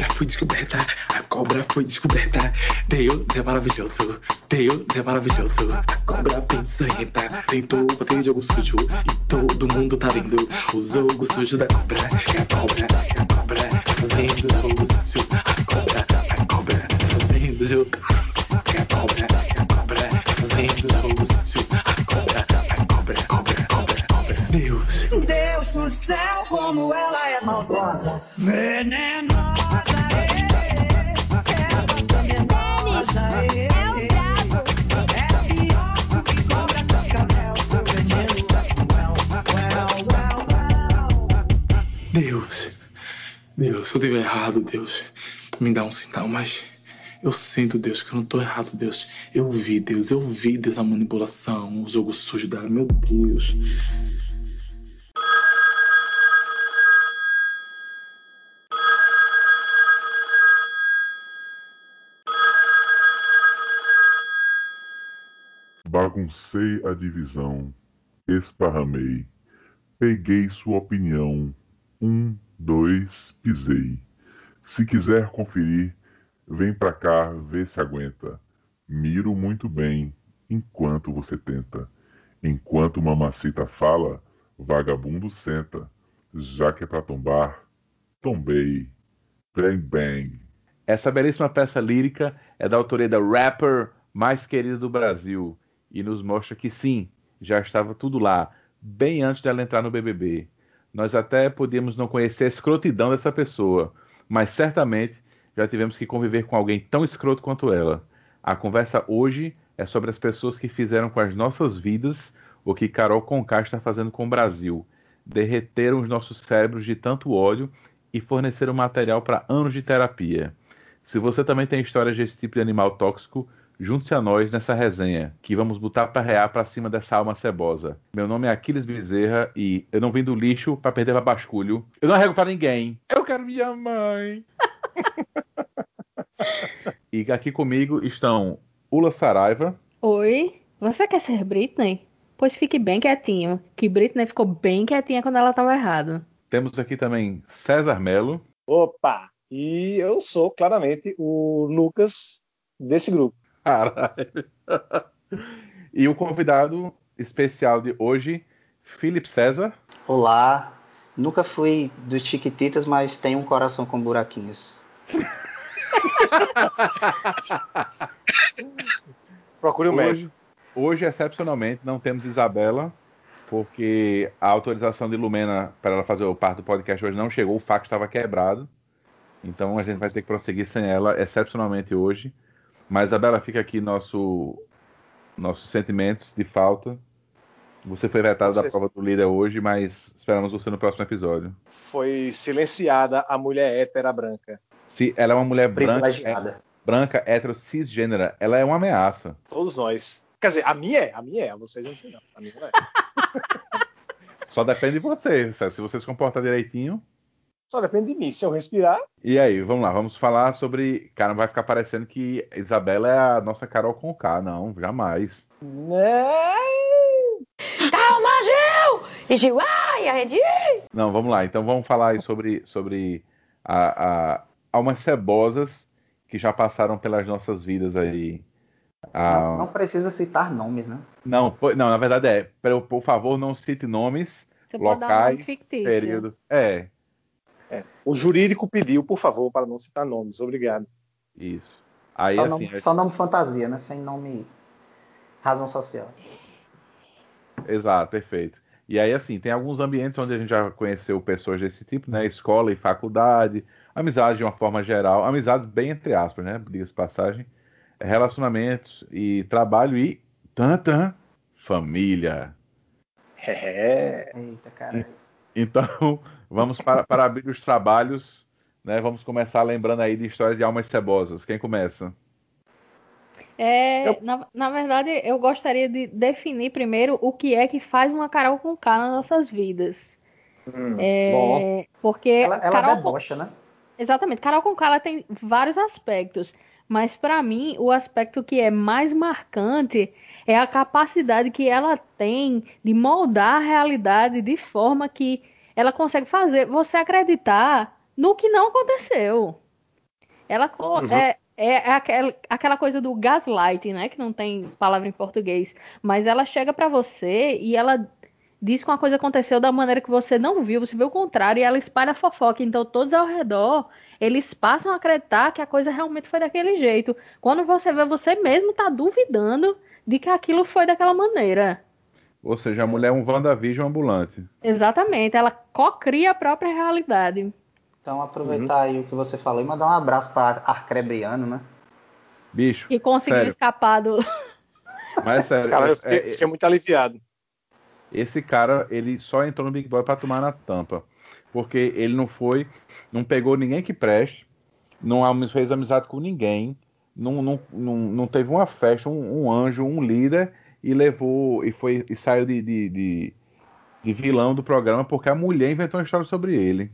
cobra foi descoberta, a cobra foi descoberta. Deus é maravilhoso, Deus é maravilhoso. A cobra peçonhenta tentou bater o jogo sujo e todo mundo tá vendo o jogo sujo da cobra. É a cobra, é a cobra fazendo o jogo sujo. A cobra, a cobra fazendo o jogo. É a cobra, é a cobra fazendo o jogo sujo. A cobra, a cobra, cobra, cobra, cobra. Deus. Deus do céu, como ela é maldosa, venenosa. Se eu estiver errado, Deus, me dá um sinal, mas eu sinto, Deus, que eu não estou errado, Deus. Eu vi, Deus, eu vi, Deus, a manipulação, o jogo sujo dela, meu Deus. Baguncei a divisão, esparramei, peguei sua opinião, um, dois, pisei. Se quiser conferir, vem pra cá, vê se aguenta. Miro muito bem, enquanto você tenta. Enquanto mamacita fala, vagabundo senta. Já que é pra tombar, tombei. Bang bang. Essa belíssima peça lírica é da autoria da rapper mais querida do Brasil e nos mostra que sim, já estava tudo lá, bem antes dela entrar no BBB. Nós até podíamos não conhecer a escrotidão dessa pessoa, mas certamente já tivemos que conviver com alguém tão escroto quanto ela. A conversa hoje é sobre as pessoas que fizeram com as nossas vidas o que Carol Conká está fazendo com o Brasil. Derreteram os nossos cérebros de tanto ódio e forneceram material para anos de terapia. Se você também tem histórias desse tipo de animal tóxico, junte-se a nós nessa resenha, que vamos botar para rear para cima dessa alma cebosa. Meu nome é Aquiles Bezerra e eu não vim do lixo para perder para basculho. Eu não arrego para ninguém. Eu quero minha mãe. e aqui comigo estão Ula Saraiva. Oi, você quer ser Britney? Pois fique bem quietinho, que Britney ficou bem quietinha quando ela estava errada. Temos aqui também César Melo. Opa! E eu sou claramente o Lucas desse grupo. Caralho. E o convidado especial de hoje, Felipe César. Olá, nunca fui do Chiquititas, mas tenho um coração com buraquinhos. Procure o um médico. Hoje, excepcionalmente, não temos Isabela, porque a autorização de Lumena para ela fazer o parte do podcast hoje não chegou, o fax estava quebrado. Então a gente vai ter que prosseguir sem ela, excepcionalmente hoje. Mas, Isabela, fica aqui nosso, nossos sentimentos de falta. Você foi vetada da prova do líder hoje, mas esperamos você no próximo episódio. Foi silenciada a mulher hétera branca. Se ela é uma mulher branca, é, branca, hétero, cisgênera, ela é uma ameaça. Todos nós. Quer dizer, a minha é, a minha é, a vocês não sei não. A minha não é. Só depende de você. Se você se comportar direitinho. Só depende de mim. Se eu respirar. E aí, vamos lá, vamos falar sobre. Cara, não vai ficar parecendo que Isabela é a nossa Carol Conká, não, jamais. Né? Calma, Gil! E Gil, ai, arrendi! Não, vamos lá, então vamos falar aí sobre, sobre a, a, almas cebosas que já passaram pelas nossas vidas aí. Não, não, precisa citar nomes, né? Não, não, na verdade é. Por, favor, não cite nomes, Você locais, períodos. É, é. O jurídico pediu, por favor, para não citar nomes. Obrigado. Isso. Aí, só, assim, nome, é... só nome fantasia, né? Sem nome razão social. Exato, perfeito. E aí, assim, tem alguns ambientes onde a gente já conheceu pessoas desse tipo, né? Escola e faculdade, amizade de uma forma geral, amizades bem entre aspas, né? Diga-se passagem. Relacionamentos e trabalho e tanta família. É. Eita, cara. Então, vamos para, para abrir os trabalhos, né? Vamos começar lembrando aí de história de almas cebosas. Quem começa? É, eu... na, na verdade, eu gostaria de definir primeiro o que é que faz uma Carol com K nas nossas vidas. Hum, é, porque ela, ela Carol debocha, né? Exatamente. Carol com K ela tem vários aspectos, mas para mim o aspecto que é mais marcante é a capacidade que ela tem de moldar a realidade de forma que ela consegue fazer você acreditar no que não aconteceu. Ela Uhum. é, é aquela, aquela coisa do gaslight, né? Que não tem palavra em português. Mas ela chega pra você e ela diz que uma coisa aconteceu da maneira que você não viu, você vê o contrário e ela espalha fofoca. Então todos ao redor, eles passam a acreditar que a coisa realmente foi daquele jeito. Quando você vê, você mesmo tá duvidando de que aquilo foi daquela maneira. Ou seja, a mulher é um WandaVision ambulante. Exatamente, ela cocria a própria realidade. Então aproveitar aí o que você falou e mandar um abraço para Arcrebriano, né? Bicho, E conseguiu Sério. escapar do. Cara, mas sério, eu é- fiquei, é- fiquei muito aliviado. esse cara, ele só entrou no Big Boy pra tomar na tampa. Porque ele não foi, não pegou ninguém que preste, não fez amizade com ninguém, não, não, não, não teve uma festa, um, um anjo, um líder, e levou, e foi, e saiu de, de, de, de vilão do programa porque a mulher inventou uma história sobre ele.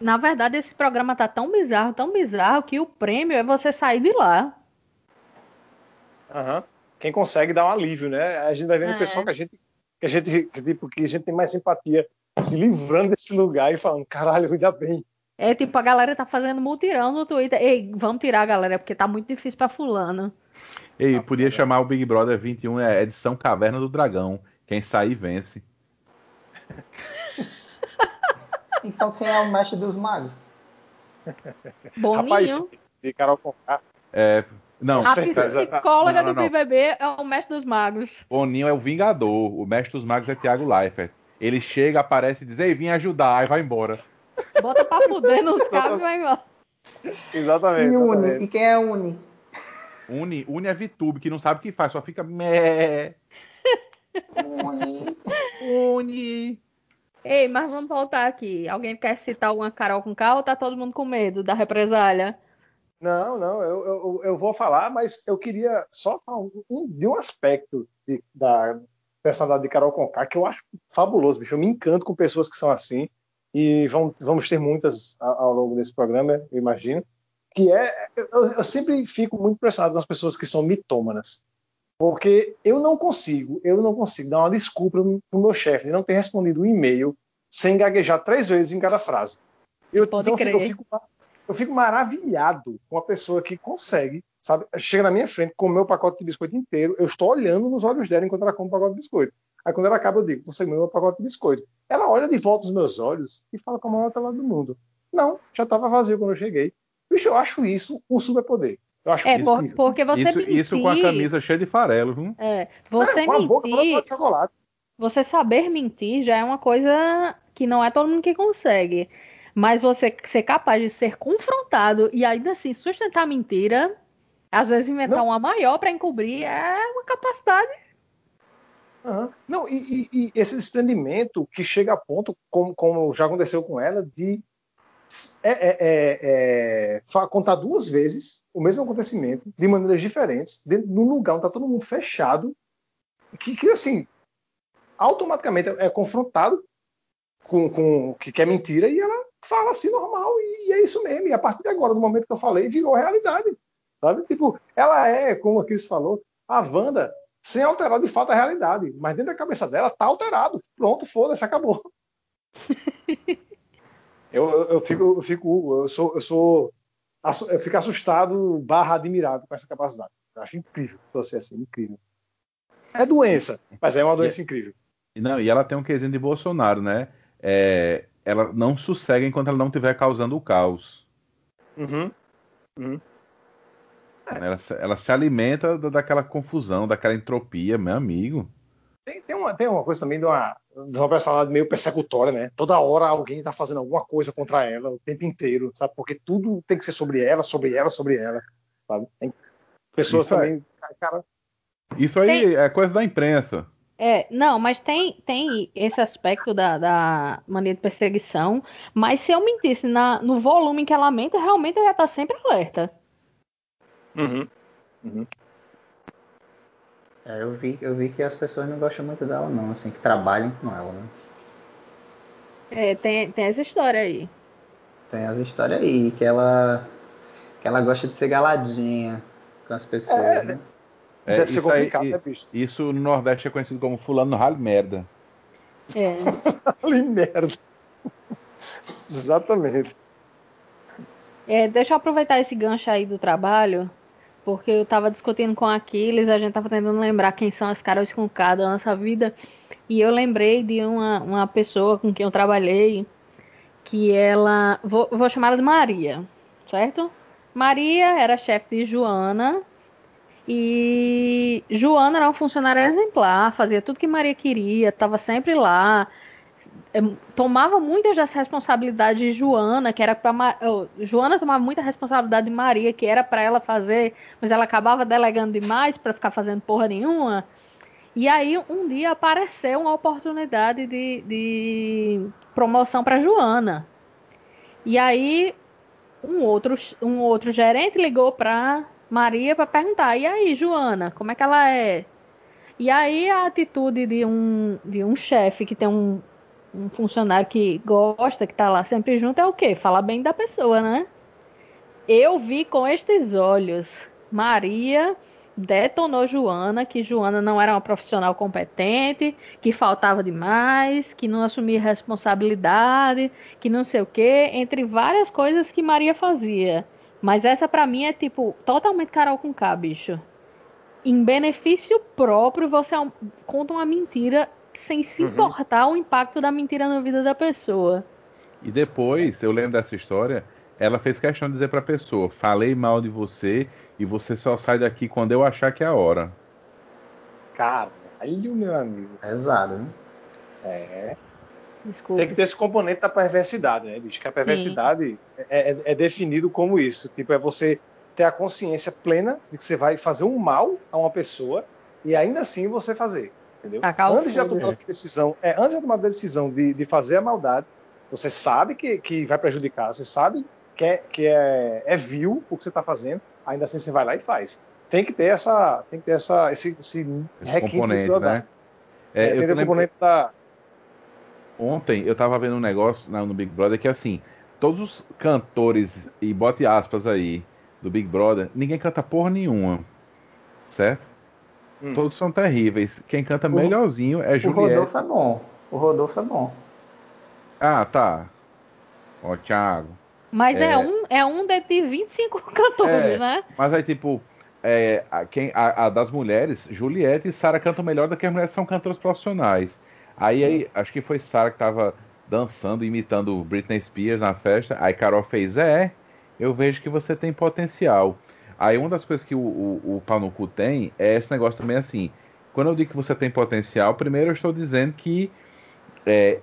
Na verdade, esse programa tá tão bizarro, tão bizarro, que o prêmio é você sair de lá. Aham. Quem consegue dar um alívio, né? A gente vai vendo É. o pessoal que a gente, que a gente, que, tipo, que a gente tem mais simpatia, se livrando desse lugar e falando, caralho, ainda bem. É tipo, a galera tá fazendo mutirão no Twitter. Ei, vamos tirar a galera, porque tá muito difícil pra fulano. E Tá podia foda. chamar o Big Brother 21, é edição Caverna do Dragão. Quem sair vence. Então quem é o mestre dos magos? Boninho. Rapaz, de Carol Conká. É, não, a psicóloga Não, não, do não. BBB é o mestre dos magos. Boninho é o Vingador, o mestre dos magos é Thiago Leifert. Ele chega, aparece e diz, ei, vim ajudar, aí vai embora. Bota pra fuder nos cabos e vai embora. Exatamente. E Uni. exatamente. E quem é Uni? Uni, Uni é VTube, que não sabe o que faz, só fica mé. Uni. Uni. Ei, mas vamos voltar aqui. Alguém quer citar alguma Carol com K ou tá todo mundo com medo da represália? Não, não, eu, eu, eu vou falar, mas eu queria só falar um, um- de um aspecto de- da personalidade de Carol Conká que eu acho fabuloso, bicho. Eu me encanto com pessoas que são assim, e vão, vamos ter muitas ao longo desse programa, eu imagino. Que é. Eu, eu sempre fico muito impressionado nas pessoas que são mitômanas. Porque eu não consigo, eu não consigo dar uma desculpa pro meu chefe de não ter respondido um e-mail sem gaguejar três vezes em cada frase. Eu, Pode então, fico- eu crer. fico eu fico maravilhado com a pessoa que consegue, sabe? Chega na minha frente, comeu o pacote de biscoito inteiro, eu estou olhando nos olhos dela enquanto ela come o pacote de biscoito. Aí quando ela acaba, eu digo, você comeu o pacote de biscoito. Ela olha de volta nos meus olhos e fala com a maior tela do mundo. Não, já estava vazio quando eu cheguei. Bicho, eu acho isso um superpoder. Eu acho É, por- porque você Isso, mentir. isso com a camisa cheia de farelo, viu? É, você com a boca toda mentir, de chocolate. você saber mentir já é uma coisa que não é todo mundo que consegue. Mas você ser capaz de ser confrontado e ainda assim sustentar a mentira, às vezes inventar Não. uma maior pra encobrir, é uma capacidade. Aham. Não, e, e- e esse desprendimento que chega a ponto, como, como já aconteceu com ela, de é, é, é, é, contar duas vezes o mesmo acontecimento, de maneiras diferentes, dentro de lugar onde está todo mundo fechado, que, que assim, automaticamente é confrontado com, com o que que é mentira e ela fala assim normal, e, e é isso mesmo. E a partir de agora, do momento que eu falei, virou realidade. Sabe? Tipo, ela é, como a Cris falou, a Wanda sem alterar de fato a realidade. Mas dentro da cabeça dela tá alterado. Pronto, foda-se, acabou. eu, eu, eu fico, eu fico, eu sou, eu sou, eu fico assustado, barra admirado com essa capacidade. Eu acho incrível você assim, incrível. É doença, mas é uma doença incrível. E Não, e ela tem um quesinho de Bolsonaro, né? É, ela não sossega enquanto ela não estiver causando o caos. Uhum. Ela, se- ela se alimenta da- daquela confusão, daquela entropia, meu amigo. Tem, tem, uma, tem uma coisa também de uma, de uma personalidade meio persecutória, né? Toda hora alguém tá fazendo alguma coisa contra ela o tempo inteiro, sabe? Porque tudo tem que ser sobre ela, sobre ela, sobre ela, sabe? Tem pessoas Isso é. também, cara, Isso aí Tem- é coisa da imprensa. É, não, mas tem, tem esse aspecto da, da mania de perseguição. Mas se eu mentisse na, no volume que ela mente, realmente eu ia estar sempre alerta. Uhum. É, eu, vi, eu vi que as pessoas não gostam muito dela, não, assim, que trabalham com ela, né? É, tem, tem essa história aí. Tem as histórias aí, que ela, que ela gosta de ser galadinha com as pessoas, É, né? É, Deve ser isso, aí- complicado, i- né, bicho? isso no Nordeste é conhecido como fulano no ralo merda. É. Ali merda. Exatamente. É, deixa eu aproveitar esse gancho aí do trabalho, porque eu tava discutindo com Aquiles, a gente tava tentando lembrar quem são as caras com K da nossa vida, e eu lembrei de uma, uma pessoa com quem eu trabalhei, que ela. Vou, vou chamar ela de Maria, certo? Maria era chefe de Joana, e Joana era uma funcionária exemplar, fazia tudo que Maria queria, estava sempre lá, tomava muitas das responsabilidades de Joana, que era para Joana tomava muita responsabilidade de Maria, que era para ela fazer, mas ela acabava delegando demais para ficar fazendo porra nenhuma. E aí um dia apareceu uma oportunidade de, de promoção para Joana. E aí um outro, um outro gerente ligou para Maria para perguntar: "E aí, Joana, como é que ela é?" E aí a atitude de um de um chefe que tem um um funcionário que gosta, que está lá sempre junto, é o quê? Falar bem da pessoa, né? Eu vi com estes olhos Maria detonou Joana, que Joana não era uma profissional competente, que faltava demais, que não assumia responsabilidade, que não sei o quê, entre várias coisas que Maria fazia. Mas essa para mim é tipo totalmente Carol com K, bicho. Em benefício próprio, você conta uma mentira sem se uhum. importar o impacto da mentira na vida da pessoa. E depois, eu lembro dessa história, ela fez questão de dizer para a pessoa: falei mal de você e você só sai daqui quando eu achar que é a hora. Caralho, meu amigo. Pesado, né? É. Desculpa. Tem que ter esse componente da perversidade, né, bicho? Que a perversidade é, é, é, definido como isso. Tipo, é você ter a consciência plena de que você vai fazer um mal a uma pessoa e ainda assim você fazer entendeu? Antes de tomar a decisão, é, antes de tomar a decisão de, de fazer a maldade, você sabe que, que vai prejudicar, você sabe que é, que é, é vil o que você está fazendo, ainda assim você vai lá e faz. Tem que ter essa, tem que ter essa, esse, esse, esse requinte componente, né? É, é, eu componente da... Ontem eu estava vendo um negócio no Big Brother que é assim, todos os cantores, e bote aspas aí, do Big Brother, ninguém canta porra nenhuma, certo? Hum. Todos são terríveis. Quem canta o, melhorzinho é Juliette. O Rodolfo é bom. O Rodolfo é bom. Ah, tá. Ó, Thiago. Mas é, é um, é um de 25 cantores, é, né? Mas aí, tipo, é, a, quem, a, a, das mulheres, Juliette e Sara cantam melhor do que as mulheres são cantoras profissionais. Aí, aí acho que foi Sara que tava dançando, imitando Britney Spears na festa. Aí Carol fez, é, eu vejo que você tem potencial. Aí uma das coisas que o, o, o pau no cu tem é esse negócio também assim. Quando eu digo que você tem potencial, primeiro eu estou dizendo que é,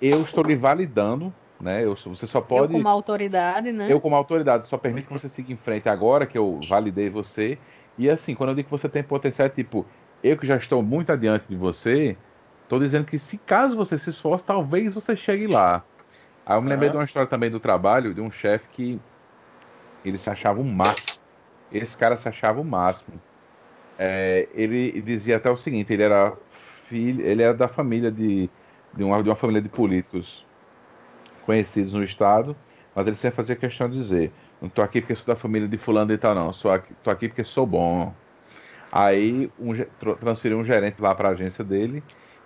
eu estou lhe validando, né? Eu, você só pode. Eu como autoridade, né? Eu como autoridade só permito que você siga em frente agora que eu validei você. E assim, quando eu digo que você tem potencial, é tipo, eu que já estou muito adiante de você, estou dizendo que se caso você se esforce, talvez você chegue lá. Aí eu me lembrei uhum. de uma história também do trabalho de um chefe que ele se achava um máximo esse cara se achava o máximo. É, ele dizia até o seguinte: ele era filho, ele era da família de, de, uma, de uma família de políticos conhecidos no estado, mas ele sempre fazia questão de dizer: não estou aqui porque sou da família de fulano e tal, não. Estou aqui, tô aqui porque sou bom. Aí um, transferiu um gerente lá para a agência dele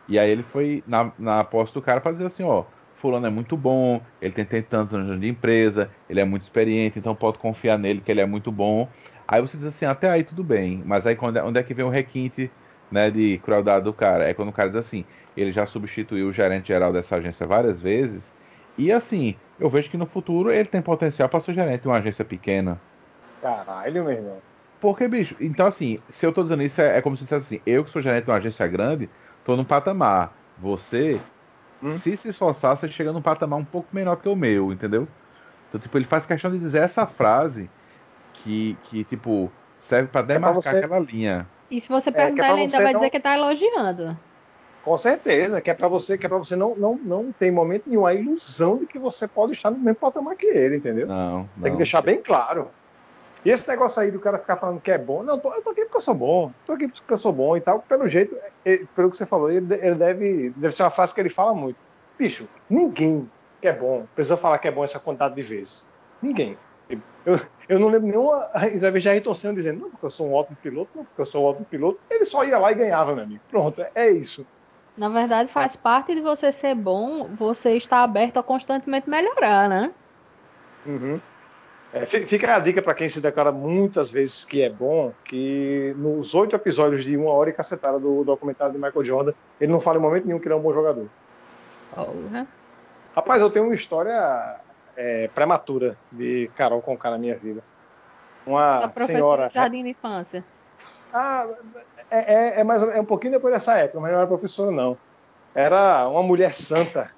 e aí ele foi na, na posse do cara para dizer assim, ó, fulano é muito bom, ele tem, tem tantos anos de empresa, ele é muito experiente, então pode confiar nele que ele é muito bom. Aí você diz assim, até aí tudo bem, mas aí quando, é, onde é que vem o requinte né, de crueldade do cara? É quando o cara diz assim, ele já substituiu o gerente geral dessa agência várias vezes, e assim, eu vejo que no futuro ele tem potencial para ser gerente de uma agência pequena. Caralho, meu irmão. Porque, bicho, então assim, se eu tô dizendo isso, é, é como se dissesse assim, eu que sou gerente de uma agência grande, tô num patamar. Você, hum? se se esforçar, você chega num patamar um pouco menor que o meu, entendeu? Então, tipo, ele faz questão de dizer essa frase que, que tipo, serve para demarcar é pra você... aquela linha. E se você perguntar, é, é ele ainda vai não... dizer que tá elogiando. Com certeza, que é para você, que é para você não, não, não ter em momento nenhum a ilusão de que você pode estar no mesmo patamar que ele, entendeu? Não, não. Tem que deixar bem claro. E esse negócio aí do cara ficar falando que é bom, não, eu tô, eu tô aqui porque eu sou bom, tô aqui porque eu sou bom e tal. Pelo jeito, ele, pelo que você falou, ele, ele, deve, deve ser uma frase que ele fala muito. Bicho, ninguém que é bom precisa falar que é bom essa quantidade de vezes. Ninguém. Eu, eu não lembro nenhuma entrevista de Ayrton Senna dizendo, não, porque eu sou um ótimo piloto, não, porque eu sou um ótimo piloto. Ele só ia lá e ganhava, meu amigo. Pronto, é isso. Na verdade, faz parte de você ser bom, você estar aberto a constantemente melhorar, né? Uhum. É, fica a dica para quem se declara muitas vezes que é bom, que nos oito episódios de uma hora e cacetada do documentário de Michael Jordan, ele não fala em momento nenhum que ele é um bom jogador. Rapaz, eu tenho uma história é, prematura de Carol Conká na minha vida. Uma A professora senhora. jardim de infância. Ah, é, é, é mais, é um pouquinho depois dessa época, mas não era professora, não. Era uma mulher santa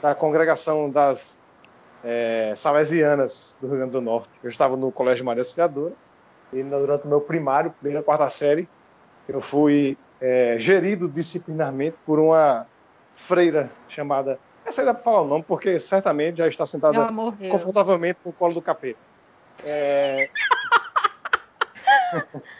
da congregação das é, Salesianas do Rio Grande do Norte. Eu estava no Colégio Maria Auxiliadora e durante o meu primário, primeira quarta série, eu fui é, gerido disciplinarmente por uma freira chamada. Aí dá para falar o nome, porque certamente já está sentada confortavelmente no colo do capeta. É...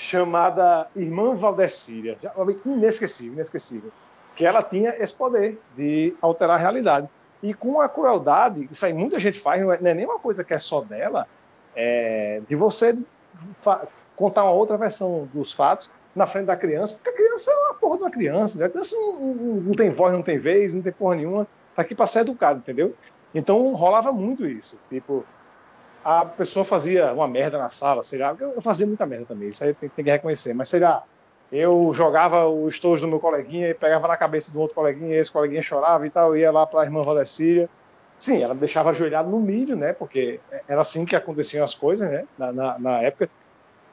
chamada Irmã Valdecíria. Inesquecível, inesquecível. Que ela tinha esse poder de alterar a realidade. E com a crueldade, isso aí muita gente faz, não é, não é nem uma coisa que é só dela, é de você contar uma outra versão dos fatos na frente da criança, porque a criança é uma porra de uma criança, né? a criança não, não- tem voz, não tem vez, não tem porra nenhuma, tá aqui para ser educado, entendeu? Então rolava muito isso. Tipo, a pessoa fazia uma merda na sala, sei lá, eu fazia muita merda também, isso aí tem, tem que reconhecer, mas sei lá, eu jogava o estojo do meu coleguinha e pegava na cabeça do outro coleguinha, e esse coleguinha chorava e tal, ia lá para a irmã Valdecília. Sim, ela me deixava ajoelhado no milho, né? Porque era assim que aconteciam as coisas, né? Na, na, na época.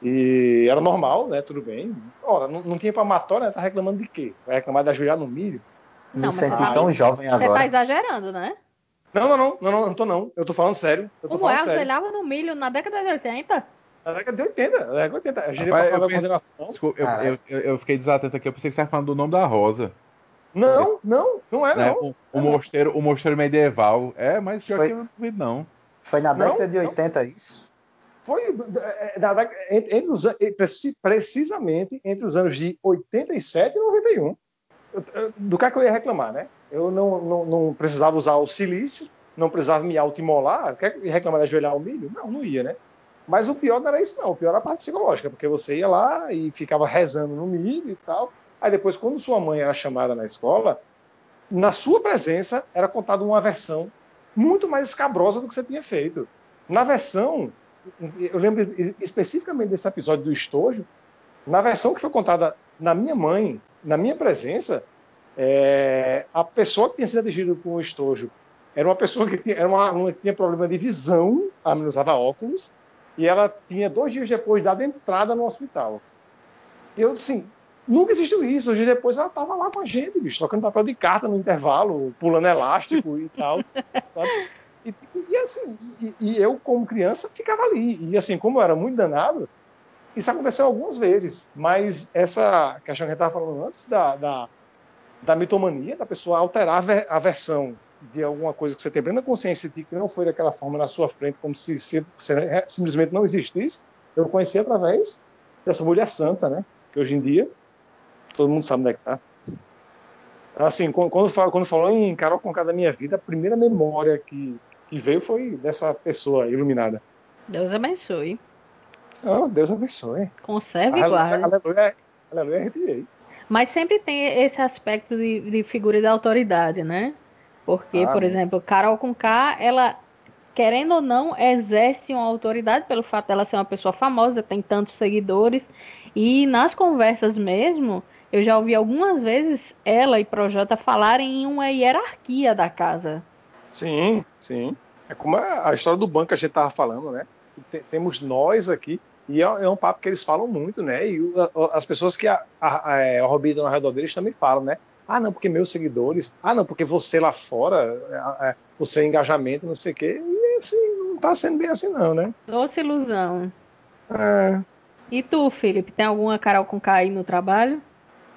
E era normal, né? Tudo bem. Ora, não, não tinha palmatória, né? Tá reclamando de quê? Vai reclamar de ajoelhar no milho? Me Não, mas senti você tá- tão jovem Você tá agora. exagerando, né? Não, não, não, não, não, não tô não. Eu tô falando sério. Eu tô Como é? Ajoelhava no milho na década de 80? Na década de 80, na década de 80. A gente Rapaz, passava eu coordenação. Desculpa, eu, Caralho. eu, eu fiquei desatento aqui, eu pensei que você estava falando do nome da Rosa. Não, não, não é né? não. O, o, mosteiro, o mosteiro medieval. É, mas pior Foi- que eu não duvido, não. Foi na Não, década de não. 80 isso? Foi é, entre os, precisamente entre os anos de 87 e 91. Eu- eu- Do que, é que eu ia reclamar, né? Eu não, não, não precisava usar o silício, não precisava me autoimolar. Quer ia reclamar de ajoelhar o milho? Não, não ia, né? Mas o pior não era isso, não. O pior era a parte psicológica, porque você ia lá e ficava rezando no milho e tal. Aí depois, quando sua mãe era chamada na escola, na sua presença era contada uma versão muito mais escabrosa do que você tinha feito. Na versão, eu lembro especificamente desse episódio do estojo, na versão que foi contada na minha mãe, na minha presença, é, a pessoa que tinha sido atingida com o estojo era uma pessoa que tinha, era uma aluna que tinha problema de visão, a menina usava óculos, e ela tinha dois dias depois dado entrada no hospital. Eu, assim, nunca existiu isso. Dois dias depois ela estava lá com a gente, bicho, trocando papel de carta no intervalo, pulando elástico e tal. sabe? E, e, assim, e, e eu, como criança, ficava ali. E assim, como eu era muito danado, isso aconteceu algumas vezes. Mas essa questão que a gente estava falando antes da, da, da mitomania, da pessoa alterar a, ver, a versão de alguma coisa que você tem plena consciência de que não foi daquela forma na sua frente, como se, se, se simplesmente não existisse, eu conheci através dessa mulher santa, né? Que hoje em dia todo mundo sabe onde é que tá. Assim, quando, quando falou em Carol Conká da minha vida, a primeira memória que, que veio foi dessa pessoa iluminada. Deus abençoe. Oh, Deus abençoe. Conserve e guarde. Aleluia, aleluia, arrepiei. Mas sempre tem esse aspecto de, de figura de autoridade, né? Porque, Ah, por né? exemplo, Carol Conká, ela, querendo ou não, exerce uma autoridade pelo fato dela ser uma pessoa famosa, tem tantos seguidores. E nas conversas mesmo, eu já ouvi algumas vezes ela e Projota falarem em uma hierarquia da casa. Sim, sim. É como a, a história do banco que a gente estava falando, né? Tem- temos nós aqui, e é, é um papo que eles falam muito, né? E o- a- as pessoas que a, a, é, orbitam ao redor deles também falam, né? Ah, não, porque meus seguidores. Ah, não, porque você lá fora, é, é, o seu engajamento, não sei o quê. E assim, não tá sendo bem assim, não, né? Doce ilusão. É, E tu, Felipe, tem alguma Carol Conká aí no trabalho?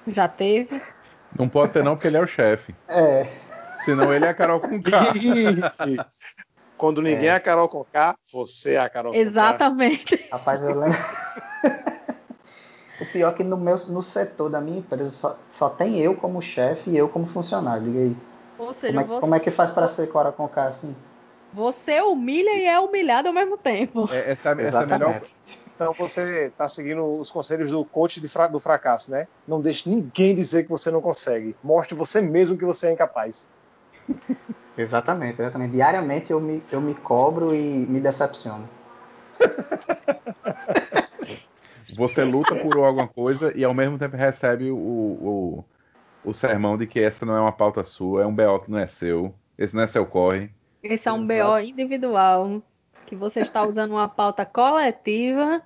Já teve? Não pode ter, não, porque ele é o chefe. É. Senão ele é a Carol com K. Quando ninguém é. É. a Carol Conká, você é a Carol Conká. Exatamente. Rapaz, eu lembro. o pior é que no, meu, no setor da minha empresa só, só tem eu como chefe e eu como funcionário. Diga aí. Ou seja, Como é, você, como é que faz para ser Cora com K assim? você humilha e é humilhado ao mesmo tempo. É, essa, essa é a melhor, Então você está seguindo os conselhos do coach de fra- do fracasso, né? Não deixe ninguém dizer que você não consegue. Mostre você mesmo que você é incapaz. Exatamente, exatamente. Diariamente eu me, eu me cobro e me decepciono. Você luta por alguma coisa e ao mesmo tempo recebe o, o, o sermão de que essa não é uma pauta sua, é um BO que não é seu, esse não é seu corre. Esse é um BO individual, que você está usando uma pauta coletiva.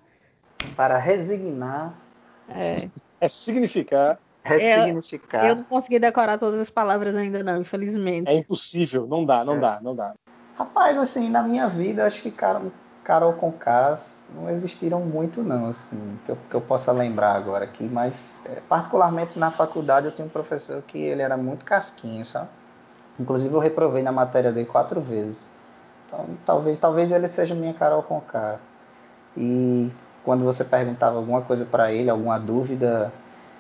Para resignar. É. É significar. Ressignificar. Eu, eu não consegui decorar todas as palavras ainda não, infelizmente. É impossível, não dá, não é. dá, não dá. Rapaz, assim, na minha vida, acho que Carol, Carol com Cas não existiram muito não, assim, que eu, que eu possa lembrar agora aqui, mas é, particularmente na faculdade eu tinha um professor que ele era muito casquinha, sabe? Inclusive eu reprovei na matéria dele quatro vezes. Então talvez, talvez ele seja minha Carol Conká. E quando você perguntava alguma coisa para ele, alguma dúvida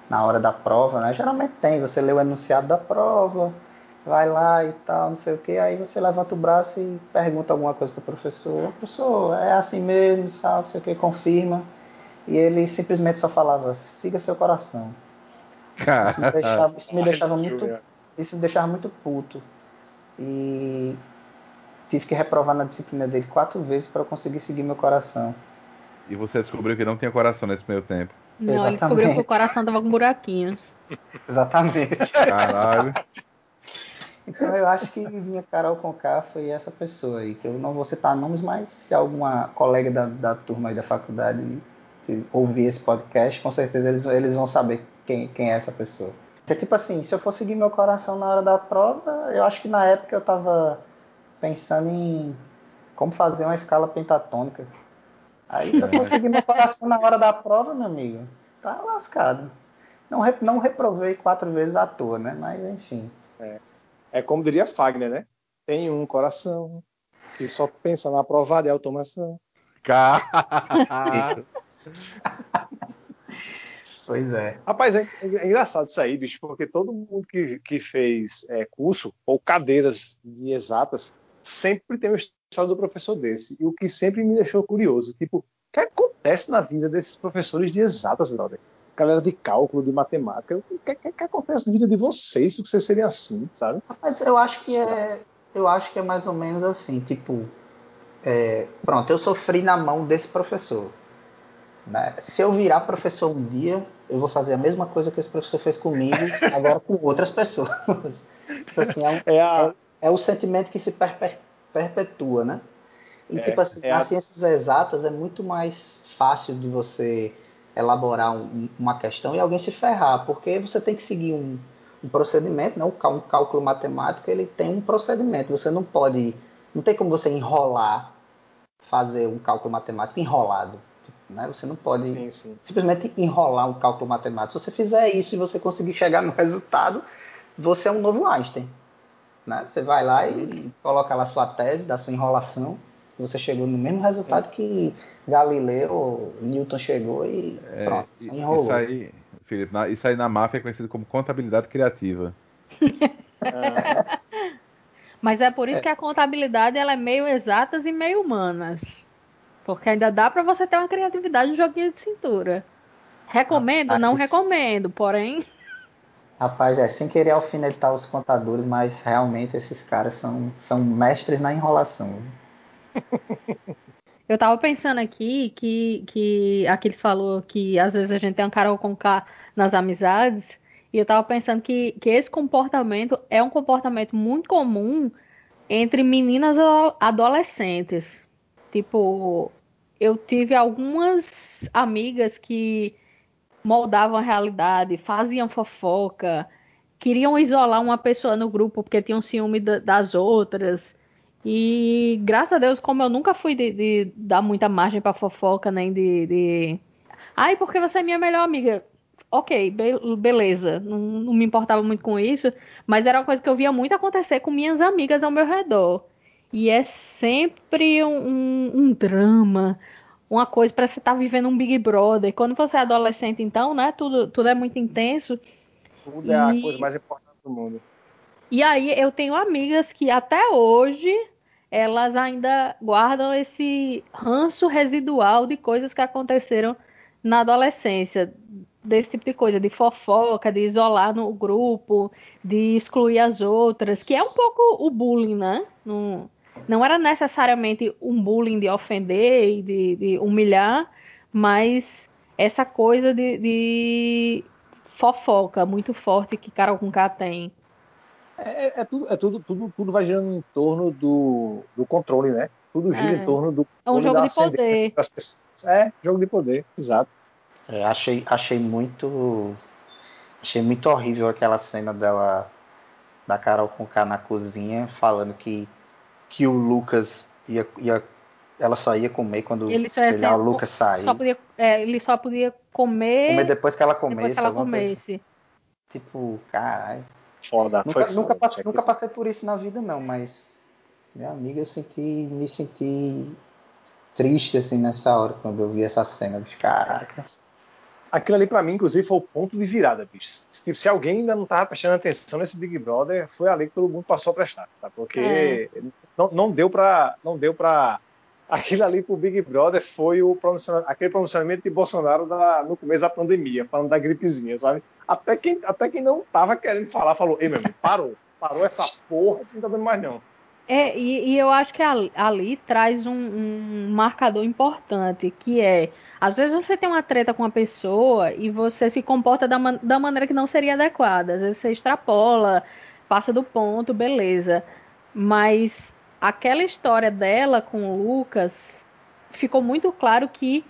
na hora da prova, né? Geralmente tem, você lê o enunciado da prova, vai lá e tal, não sei o que, aí você levanta o braço e pergunta alguma coisa para o professor, professor, é assim mesmo, sabe, não sei o que, confirma. E ele simplesmente só falava, siga seu coração. Isso me deixava, isso me deixava muito. Isso me deixava muito puto. E tive que reprovar na disciplina dele quatro vezes para eu conseguir seguir meu coração. E você descobriu que não tinha coração nesse meio tempo. Não, Exatamente. ele descobriu que o coração tava com buraquinhos. Exatamente. Caralho. Então eu acho que minha Carol Conká foi essa pessoa aí, que eu não vou citar nomes, mas se alguma colega da, da turma aí da faculdade ouvir esse podcast, com certeza eles, eles vão saber quem, quem é essa pessoa. Porque, tipo assim, se eu for seguir meu coração na hora da prova, eu acho que na época eu tava pensando em como fazer uma escala pentatônica. Aí se eu for seguir meu coração na hora da prova, meu amigo, tá lascado. Não, não reprovei quatro vezes à toa, né? Mas enfim. É. É como diria Fagner, né? Tem um coração que só pensa na aprovada e automação. pois é. Rapaz, é, é, engraçado isso aí, bicho, porque todo mundo que, que fez é, curso ou cadeiras de exatas sempre tem uma história do professor desse. E o que sempre me deixou curioso, tipo, o que acontece na vida desses professores de exatas, brother? galera de cálculo, de matemática. O que, que, que acontece na vida de vocês se vocês serem assim, sabe? Mas eu acho que é. Eu acho que é mais ou menos assim, tipo. É, pronto, eu sofri na mão desse professor. Né? Se eu virar professor um dia, eu vou fazer a mesma coisa que esse professor fez comigo, agora com outras pessoas. tipo assim, é, um, é, a... é, é, o sentimento que se perpe perpetua, né? E é, tipo assim, nas a... ciências exatas é muito mais fácil de você elaborar um, uma questão e alguém se ferrar, porque você tem que seguir um, um procedimento, né? um, cálculo matemático ele tem um procedimento, você não pode, não tem como você enrolar, fazer um cálculo matemático enrolado, né? Você não pode sim, sim. simplesmente enrolar um cálculo matemático. Se você fizer isso e você conseguir chegar no resultado, você é um novo Einstein. Né? Você vai lá e, coloca lá sua tese da sua enrolação, você chegou no mesmo resultado que Galileu, Newton chegou e é, pronto, enrolou. Isso aí, Felipe, na, isso aí na máfia é conhecido como contabilidade criativa. Mas é por isso é. que a contabilidade ela é meio exatas e meio humanas. Porque ainda dá para você ter uma criatividade no joguinho de cintura. Recomendo? Rapaz, não recomendo, porém. Rapaz, é sem querer alfinetar os contadores, mas realmente esses caras são, são mestres na enrolação. Eu tava pensando aqui que, que Aquiles falou que às vezes a gente tem um Carol com K nas amizades, e eu tava pensando que, que esse comportamento é um comportamento muito comum entre meninas adolescentes. Tipo, eu tive algumas amigas que moldavam a realidade, faziam fofoca, queriam isolar uma pessoa no grupo porque tinham ciúme das outras. E graças a Deus, como eu nunca fui de, de dar muita margem para fofoca, nem de, de. Ai, porque você é minha melhor amiga. Ok, be beleza. Não, não, me importava muito com isso. Mas era uma coisa que eu via muito acontecer com minhas amigas ao meu redor. E é sempre um, um, um drama. Uma coisa, para você estar tá vivendo um Big Brother. Quando você é adolescente, então, né? Tudo, tudo é muito intenso. Tudo é a coisa mais importante do mundo. E aí eu tenho amigas que até hoje elas ainda guardam esse ranço residual de coisas que aconteceram na adolescência. desse tipo de coisa, de fofoca, de isolar no grupo, de excluir as outras, que é um pouco o bullying, né? Não, não era necessariamente um bullying de ofender e de, de humilhar, mas essa coisa de, de, fofoca muito forte que Carol Conká tem. É, é, é, tudo, é tudo, tudo, tudo vai girando em torno do, do controle, né? Tudo gira É. em torno do É um jogo da de poder. É, jogo de poder, exato. É, achei, achei muito. Achei muito horrível aquela cena dela. Da Carol com K na cozinha, falando que, que o Lucas ia, ia. Ela só ia comer quando Ele só ia sei lá, o Lucas sair. Só podia, é, ele só podia comer, Comer depois que ela comesse. depois que ela comesse. Tipo, caralho. Foda, Nunca, foi nunca, passei, Tinha nunca passei por isso na vida, não, mas. Minha amiga, eu senti. Me senti triste, assim, nessa hora, quando eu vi essa cena. De caraca. Aquilo ali pra mim, inclusive, foi o ponto de virada, bicho. Tipo, se alguém ainda não tava prestando atenção nesse Big Brother, foi ali que todo mundo passou a prestar, tá? Porque não, não deu pra, não deu para aquilo ali pro Big Brother foi o pronunciamento, aquele pronunciamento de Bolsonaro da- no começo da pandemia, falando da gripezinha, sabe? Até quem, até quem não tava querendo falar falou, ei, meu amigo, parou, parou essa porra, que não tá dando mais não. É, e, e eu acho que ali, ali traz um, um marcador importante, que é, às vezes você tem uma treta com uma pessoa e você se comporta da, man- da maneira que não seria adequada. Às vezes você extrapola, passa do ponto, beleza. Mas aquela história dela com o Lucas, ficou muito claro que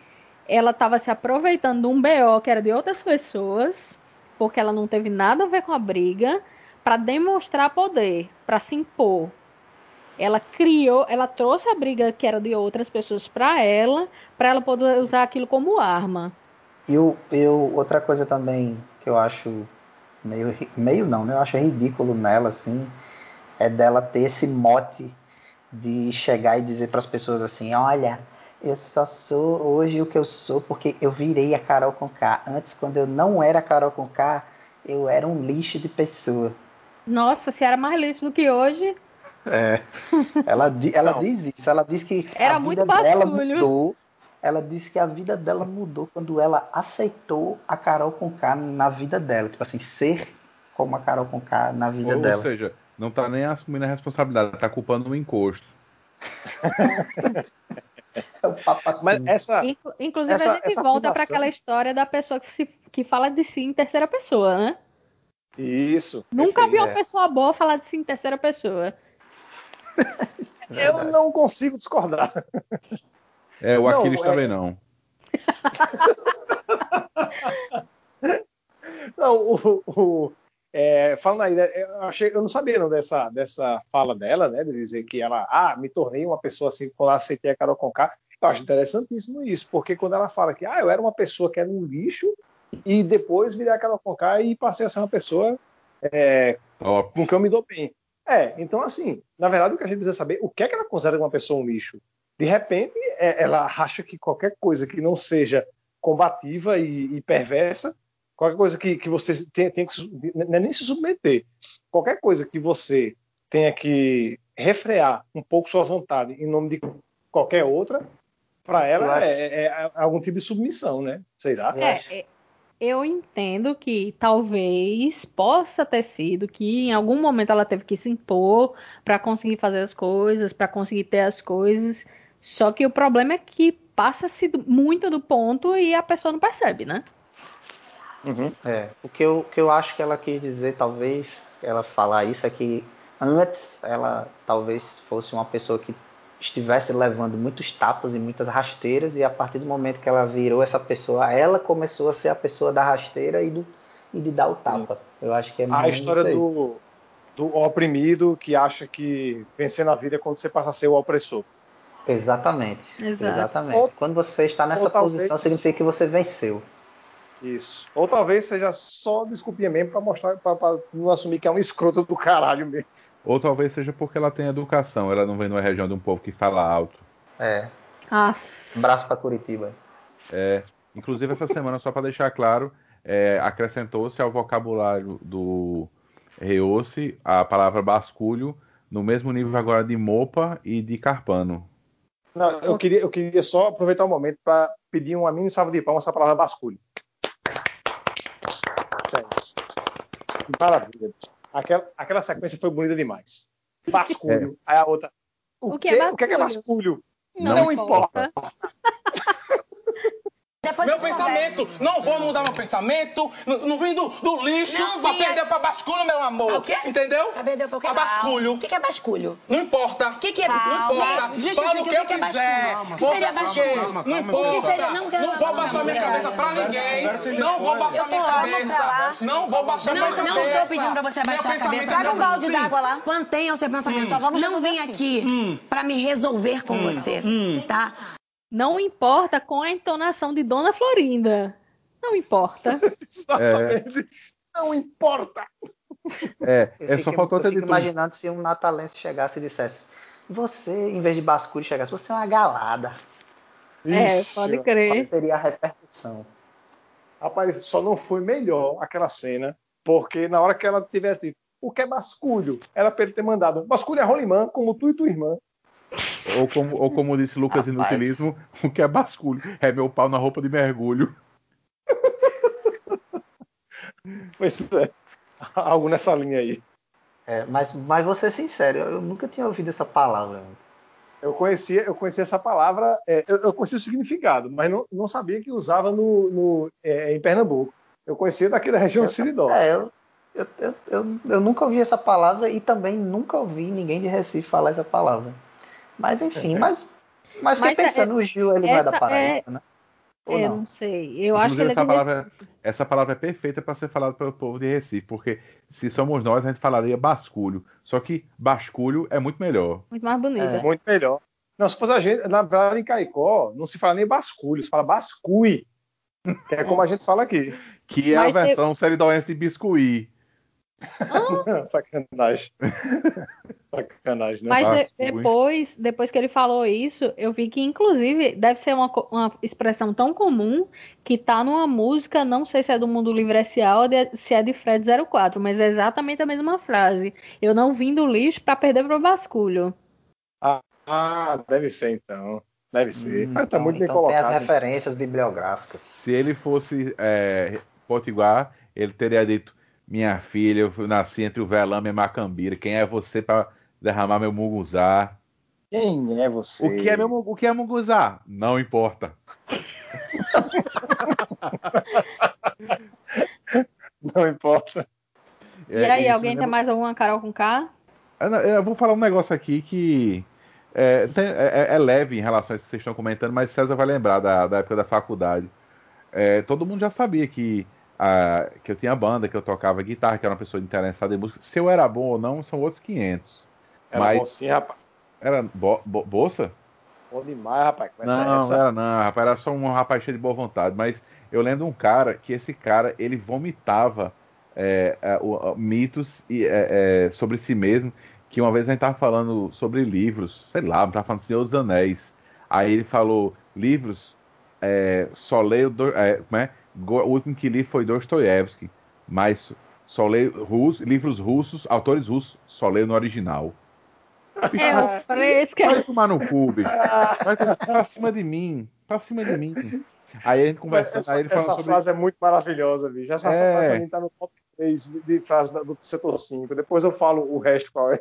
ela estava se aproveitando de um BO que era de outras pessoas, porque ela não teve nada a ver com a briga, para demonstrar poder, para se impor. Ela criou, ela trouxe a briga que era de outras pessoas para ela, para ela poder usar aquilo como arma. E eu, eu, outra coisa também que eu acho meio, meio não, né? Eu acho ridículo nela, assim, é dela ter esse mote de chegar e dizer para as pessoas assim, olha, eu só sou hoje o que eu sou porque eu virei a Carol com K. Antes, quando eu não era a Carol com K, eu era um lixo de pessoa. Nossa, se era mais lixo do que hoje, É. Ela, ela Não. diz isso, ela diz que Era a muito vida dela mudou. Ela disse que a vida dela mudou quando ela aceitou a Carol com K na vida dela. Tipo assim, ser como a Carol com K na vida Ou, ou dela. seja, não tá nem assumindo a responsabilidade, tá culpando o encosto. É. Mas essa, inclu- inclusive essa- a gente essa volta para afirmação- aquela história da pessoa que, se, que fala de si em terceira pessoa, né? isso. Nunca vi uma é. pessoa boa falar de si em terceira pessoa. Eu não consigo discordar. É, o Não, Aquiles é- também não. Não, o, o- é, falando aí, né, eu, achei, eu não sabia não, dessa, dessa fala dela, né? De dizer que ela, ah, me tornei uma pessoa assim quando eu aceitei a Carol Conká. Eu acho interessantíssimo isso, porque quando ela fala que ah, eu era uma pessoa que era um lixo e depois virei a Carol Conká e passei a ser uma pessoa é, com que eu me dou bem. É, então assim, na verdade o que a gente precisa saber, o que é que ela considera uma pessoa um lixo? De repente, é, ela acha que qualquer coisa que não seja combativa e, e perversa, qualquer coisa que, que você tenha, tenha que é nem se submeter, qualquer coisa que você tenha que refrear um pouco sua vontade em nome de qualquer outra, para ela acho- é, é- é algum tipo de submissão, né? Sei lá. É, é, eu entendo que talvez possa ter sido que em algum momento ela teve que se impor para conseguir fazer as coisas, para conseguir ter as coisas. Só que o problema é que passa-se muito do ponto e a pessoa não percebe, né? Uhum. É, o que eu, que eu acho que ela quis dizer, talvez, ela falar isso, é que antes ela talvez fosse uma pessoa que estivesse levando muitos tapas e muitas rasteiras, e a partir do momento que ela virou essa pessoa, ela começou a ser a pessoa da rasteira e, do, e de dar o tapa. Eu acho que é A mais história isso aí. do, do oprimido que acha que vencer na vida é quando você passa a ser o opressor. Exatamente. Exato. Exatamente. Ou- Quando você está nessa ou talvez- posição, significa que você venceu. Isso. Ou talvez seja só desculpinha mesmo pra mostrar, pra não assumir que é um escroto do caralho mesmo. Ou talvez seja porque ela tem educação, ela não vem numa região de um povo que fala alto. É. Ah, Braço para Curitiba. É, inclusive essa semana, só para deixar claro, é, acrescentou-se ao vocabulário do Reoce a palavra basculho, no mesmo nível agora de mopa e de carpano. Não, eu queria, eu queria só aproveitar o momento para pedir uma mini salva de palmas essa palavra basculho. Maravilha. Aquela, aquela sequência foi bonita demais. Basculho. Aí a outra. O, O que é O que é, é basculho? basculho? Não, importa. Depois Meu pensamento, conversa. não vou mudar meu pensamento, não, não vim do, do lixo Não pra vim perder a- pra basculho, meu amor. O quê? Entendeu? Pra perder pra o quê? Basculho. O que, que é basculho? Não importa. O que, que é Não basculho? importa. Justifica Fala o que eu que é quiser. basculho. O Vou que seria fazer o basculho? Não importa. Seria? Não Não vou baixar minha não, cabeça não, pra não, ninguém. Não vou baixar minha cabeça. Não vou baixar Não, minha não cabeça. estou pedindo pra você Meu abaixar a pensamento cabeça. é Traga um balde d'água lá. Mantenha o seu pensamento. Não assim. aqui pra me resolver com você, tá? Não importa com a entonação de Dona Florinda. Não importa. Exatamente. Não importa. É, Eu é fico, só faltou eu ter dito. imaginando se um natalense chegasse e dissesse: Você, em vez de basculho, chegasse, você é uma galada. é, Ixi, pode Qual crer. seria a repercussão? Rapaz, só não foi melhor aquela cena, porque na hora que ela tivesse dito o que é basculho, era pra ele ter mandado basculho é rolimã, como tu e tua irmã. Ou como, ou como disse Lucas Rapaz. Inutilismo, o que é basculho? É meu pau na roupa de mergulho. Pois é. Algo nessa linha aí. É, mas, mas vou ser sincero, eu, eu nunca tinha ouvido essa palavra antes. Eu conhecia, eu conhecia essa palavra, é, eu, eu conhecia o significado, mas não, não sabia que usava no, no- é, em Pernambuco. Eu conhecia daqui da região de Siridó. É, eu, eu, eu, eu, eu nunca ouvi essa palavra e também nunca ouvi ninguém de Recife falar essa palavra. Mas enfim, mas, mas fiquei Mas, é, pensando, o Gil ele não é da essa Paraíba, né? Ou É, não? não sei. Eu acho que Inclusive, é essa palavra, essa palavra é perfeita para ser falada pelo povo de Recife, porque se somos nós, a gente falaria basculho. Só que basculho é muito melhor. Muito mais bonita. É. Muito melhor. Não, se fosse a gente, na verdade, em Caicó, não se fala nem basculho, se fala bascui. Que é como a gente fala aqui. Que é Mas a versão seridoense de biscuit. Sacanagem. Sacanagem, né? Mas de- depois, depois que ele falou isso, eu vi que, inclusive, deve ser uma, uma expressão tão comum que tá numa música, não sei se é do Mundo Livre S.A. ou de- se é de Fred 04, mas é exatamente a mesma frase. Eu não vim do lixo pra perder pro basculho. Ah, deve ser então. Deve ser. Hum, Mas tá então, muito bem então tem as colocado. referências bibliográficas. Se ele fosse é, potiguar, ele teria dito: Minha filha, eu nasci entre o velame e a macambira. Quem é você para derramar meu munguzá? Quem é você? O que é, meu, o que é munguzá? Não importa. Não importa. e aí, isso alguém me tem mais alguma Carol com K? Eu não- Eu vou falar um negócio aqui que é, tem- é- é leve em relação a isso que vocês estão comentando, mas César vai lembrar da, da época da faculdade. É, todo mundo já sabia que, ah, que eu tinha banda, que eu tocava guitarra, que era uma pessoa interessada em música. Se eu era bom ou não, são outros 500. Era Mas- bom sim, rapaz. Era bo, bo- bolsa? Bom demais, rapaz. Começa Não, essa. não era não, rapaz, era só um rapaz cheio de boa vontade. Mas eu lembro de um cara que esse cara, ele vomitava é, é, o- mitos e, é, é, sobre si mesmo, que uma vez a gente tava falando sobre livros, sei lá, tava falando Senhor dos Anéis. Aí ele falou, livros, é, só leio, do- é, como é? O último que li foi Dostoiévski, mas só leio russo, livros russos, autores russos, só leio no original. É o fresca. Vai tomar no cu, bicho. Vai pra cima de mim. Pra cima de mim. Aí a gente conversando, Essa, aí ele essa sobre. frase é muito maravilhosa, bicho. Essa É. frase pra mim tá no top 3 de, da- do setor 5. Depois eu falo o resto qual é.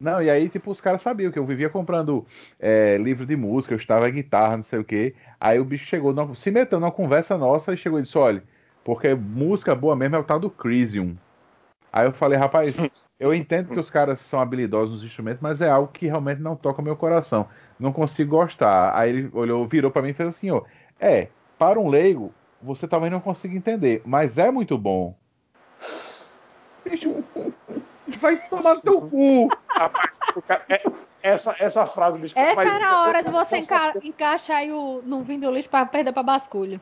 Não, e aí, tipo, os caras sabiam que eu vivia comprando é, livro de música, eu estava guitarra, não sei o quê. Aí o bicho chegou, numa- se meteu numa conversa nossa e chegou e disse: olha, porque música boa mesmo é o tal do Crisium. Aí eu falei, rapaz, eu entendo que os caras são habilidosos nos instrumentos, mas é algo que realmente não toca o meu coração. Não consigo gostar. Aí ele olhou, virou pra mim e fez assim, ó. É, para um leigo, você talvez não consiga entender, mas é muito bom. Bicho, vai tomar no teu cu. Rapaz, o cara- é- essa, essa frase, bicho. Essa mas- era a hora de você enca encaixar aí o não vim do lixo pra perder pra basculho.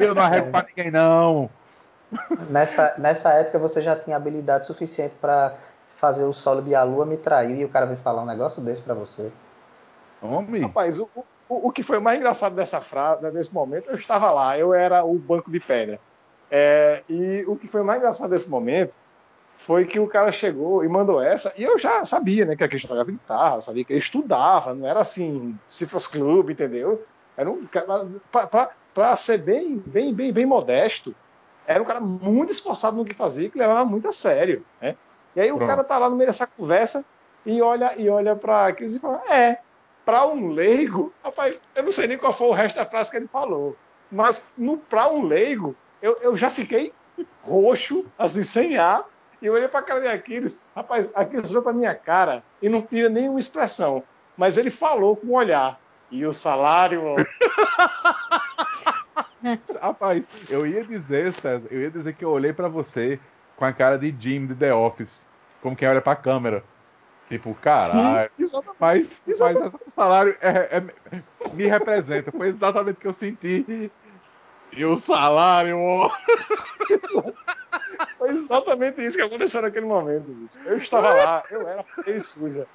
Eu não arrego pra ninguém, não. Nessa, nessa época você já tinha habilidade suficiente para fazer o solo de A Lua me traiu e o cara vem falar um negócio desse para você. Homem. Rapaz, o, o, o que foi mais engraçado dessa frase, desse momento, eu estava lá, eu era o banco de pedra. É, e o que foi mais engraçado desse momento foi que o cara chegou e mandou essa, e eu já sabia, né, que a questão jogava guitarra, sabia que ele estudava, não era assim, Cifras Club, entendeu? Era um cara, para ser bem, bem, bem, bem modesto, era um cara muito esforçado no que fazia, que levava muito a sério, né? E aí o Pronto. cara tá lá no meio dessa conversa e olha e olha para aquilo e fala: "É, para um leigo, rapaz, eu não sei nem qual foi o resto da frase que ele falou, mas no para um leigo, eu, eu já fiquei roxo, assim, sem ar, e eu olhei pra cara de Aquiles, rapaz, Aquiles olhou pra minha cara e não tinha nenhuma expressão, mas ele falou com um olhar. E o salário, Rapaz, eu ia dizer, César, eu ia dizer que eu olhei pra você com a cara de Jim de The Office, como quem olha pra câmera. Tipo, caralho. Sim, exatamente. Mas, mas o salário é- é- me representa. Foi exatamente o que eu senti. E o salário, ó. Foi exatamente isso que aconteceu naquele momento. bicho. Eu estava lá, eu era feio e suja.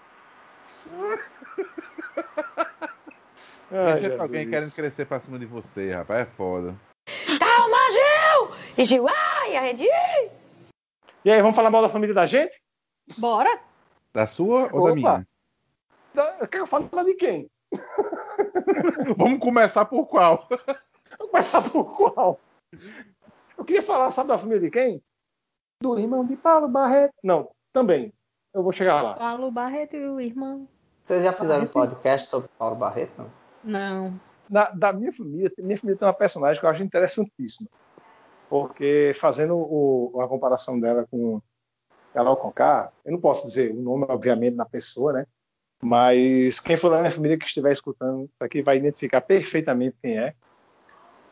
Ai, sempre alguém querendo crescer pra cima de você, rapaz. É foda. Calma, Gil! E Gil, ai, a Redi! E aí, vamos falar mal da família da gente? Bora? Da sua ou da Opa. minha? Da- Quer que eu fale de quem? Vamos começar por qual? Vou começar por qual? Eu queria falar, sabe da família de quem? Do irmão de Paulo Barreto. Não, também. Eu vou chegar lá. Paulo Barreto e o irmão. Vocês já fizeram um podcast sobre Paulo Barreto? Não? Não. Da, da minha família, minha família tem uma personagem que eu acho interessantíssima. Porque fazendo o- a comparação dela com Carol Conká, eu não posso dizer o nome, obviamente, da pessoa, né? Mas quem for da minha família que estiver escutando isso aqui vai identificar perfeitamente quem é.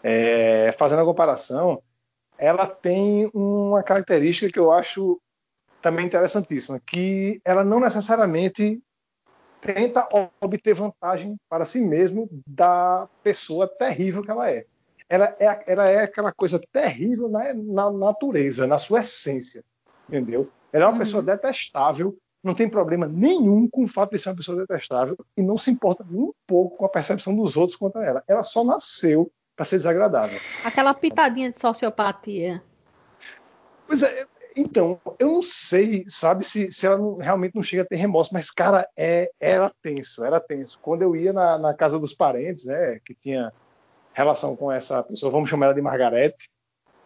É, fazendo a comparação, ela tem uma característica que eu acho também interessantíssima, que ela não necessariamente tenta obter vantagem para si mesmo da pessoa terrível que ela é. Ela é, ela é aquela coisa terrível na, na natureza, na sua essência, entendeu? Ela é uma Uhum. pessoa detestável, não tem problema nenhum com o fato de ser uma pessoa detestável e não se importa nem um pouco com a percepção dos outros quanto a ela. Ela só nasceu para ser desagradável. Aquela pitadinha de sociopatia. Pois é, então, eu não sei, sabe, se, se ela não- realmente não chega a ter remorso, mas, cara, é, era tenso, era tenso. Quando eu ia na, na casa dos parentes, né, que tinha relação com essa pessoa, vamos chamar ela de Margarete,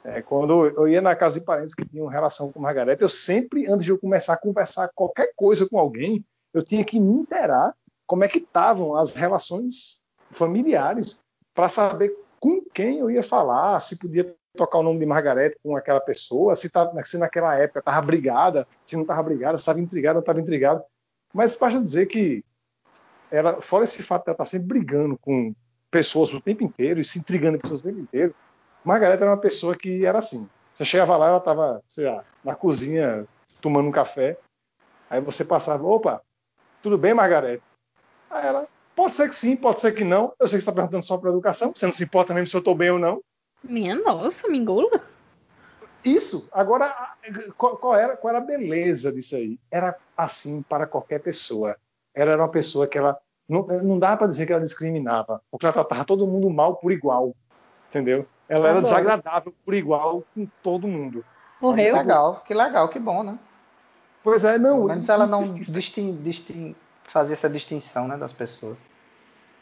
é, quando eu ia na casa de parentes que tinham relação com Margarete, eu sempre, antes de eu começar a conversar qualquer coisa com alguém, eu tinha que me inteirar como é que estavam as relações familiares para saber com quem eu ia falar, se podia tocar o nome de Margarete com aquela pessoa, se, tá, se naquela época estava brigada, se não estava brigada, se estava intrigada, não estava intrigada. Mas basta dizer que ela, fora esse fato de ela estar sempre brigando com pessoas o tempo inteiro e se intrigando com pessoas o tempo inteiro, Margarete era uma pessoa que era assim. Você chegava lá, ela estava, sei lá, na cozinha tomando um café, aí você passava, opa, tudo bem, Margarete? Aí ela, pode ser que sim, pode ser que não. Eu sei que você está perguntando só para educação, você não se importa mesmo se eu estou bem ou não. Minha nossa, me engula. Isso. Agora, qual, qual era, qual era a beleza disso aí? Era assim para qualquer pessoa. Ela era uma pessoa que ela não, não dava para dizer que ela discriminava, porque ela tratava todo mundo mal por igual, entendeu? Ela era Adoro. desagradável por igual com todo mundo. Que Morreu. legal, que legal, que bom, né? Pois é, não. Menos ela não isso- isso- fazia essa distinção né, das pessoas.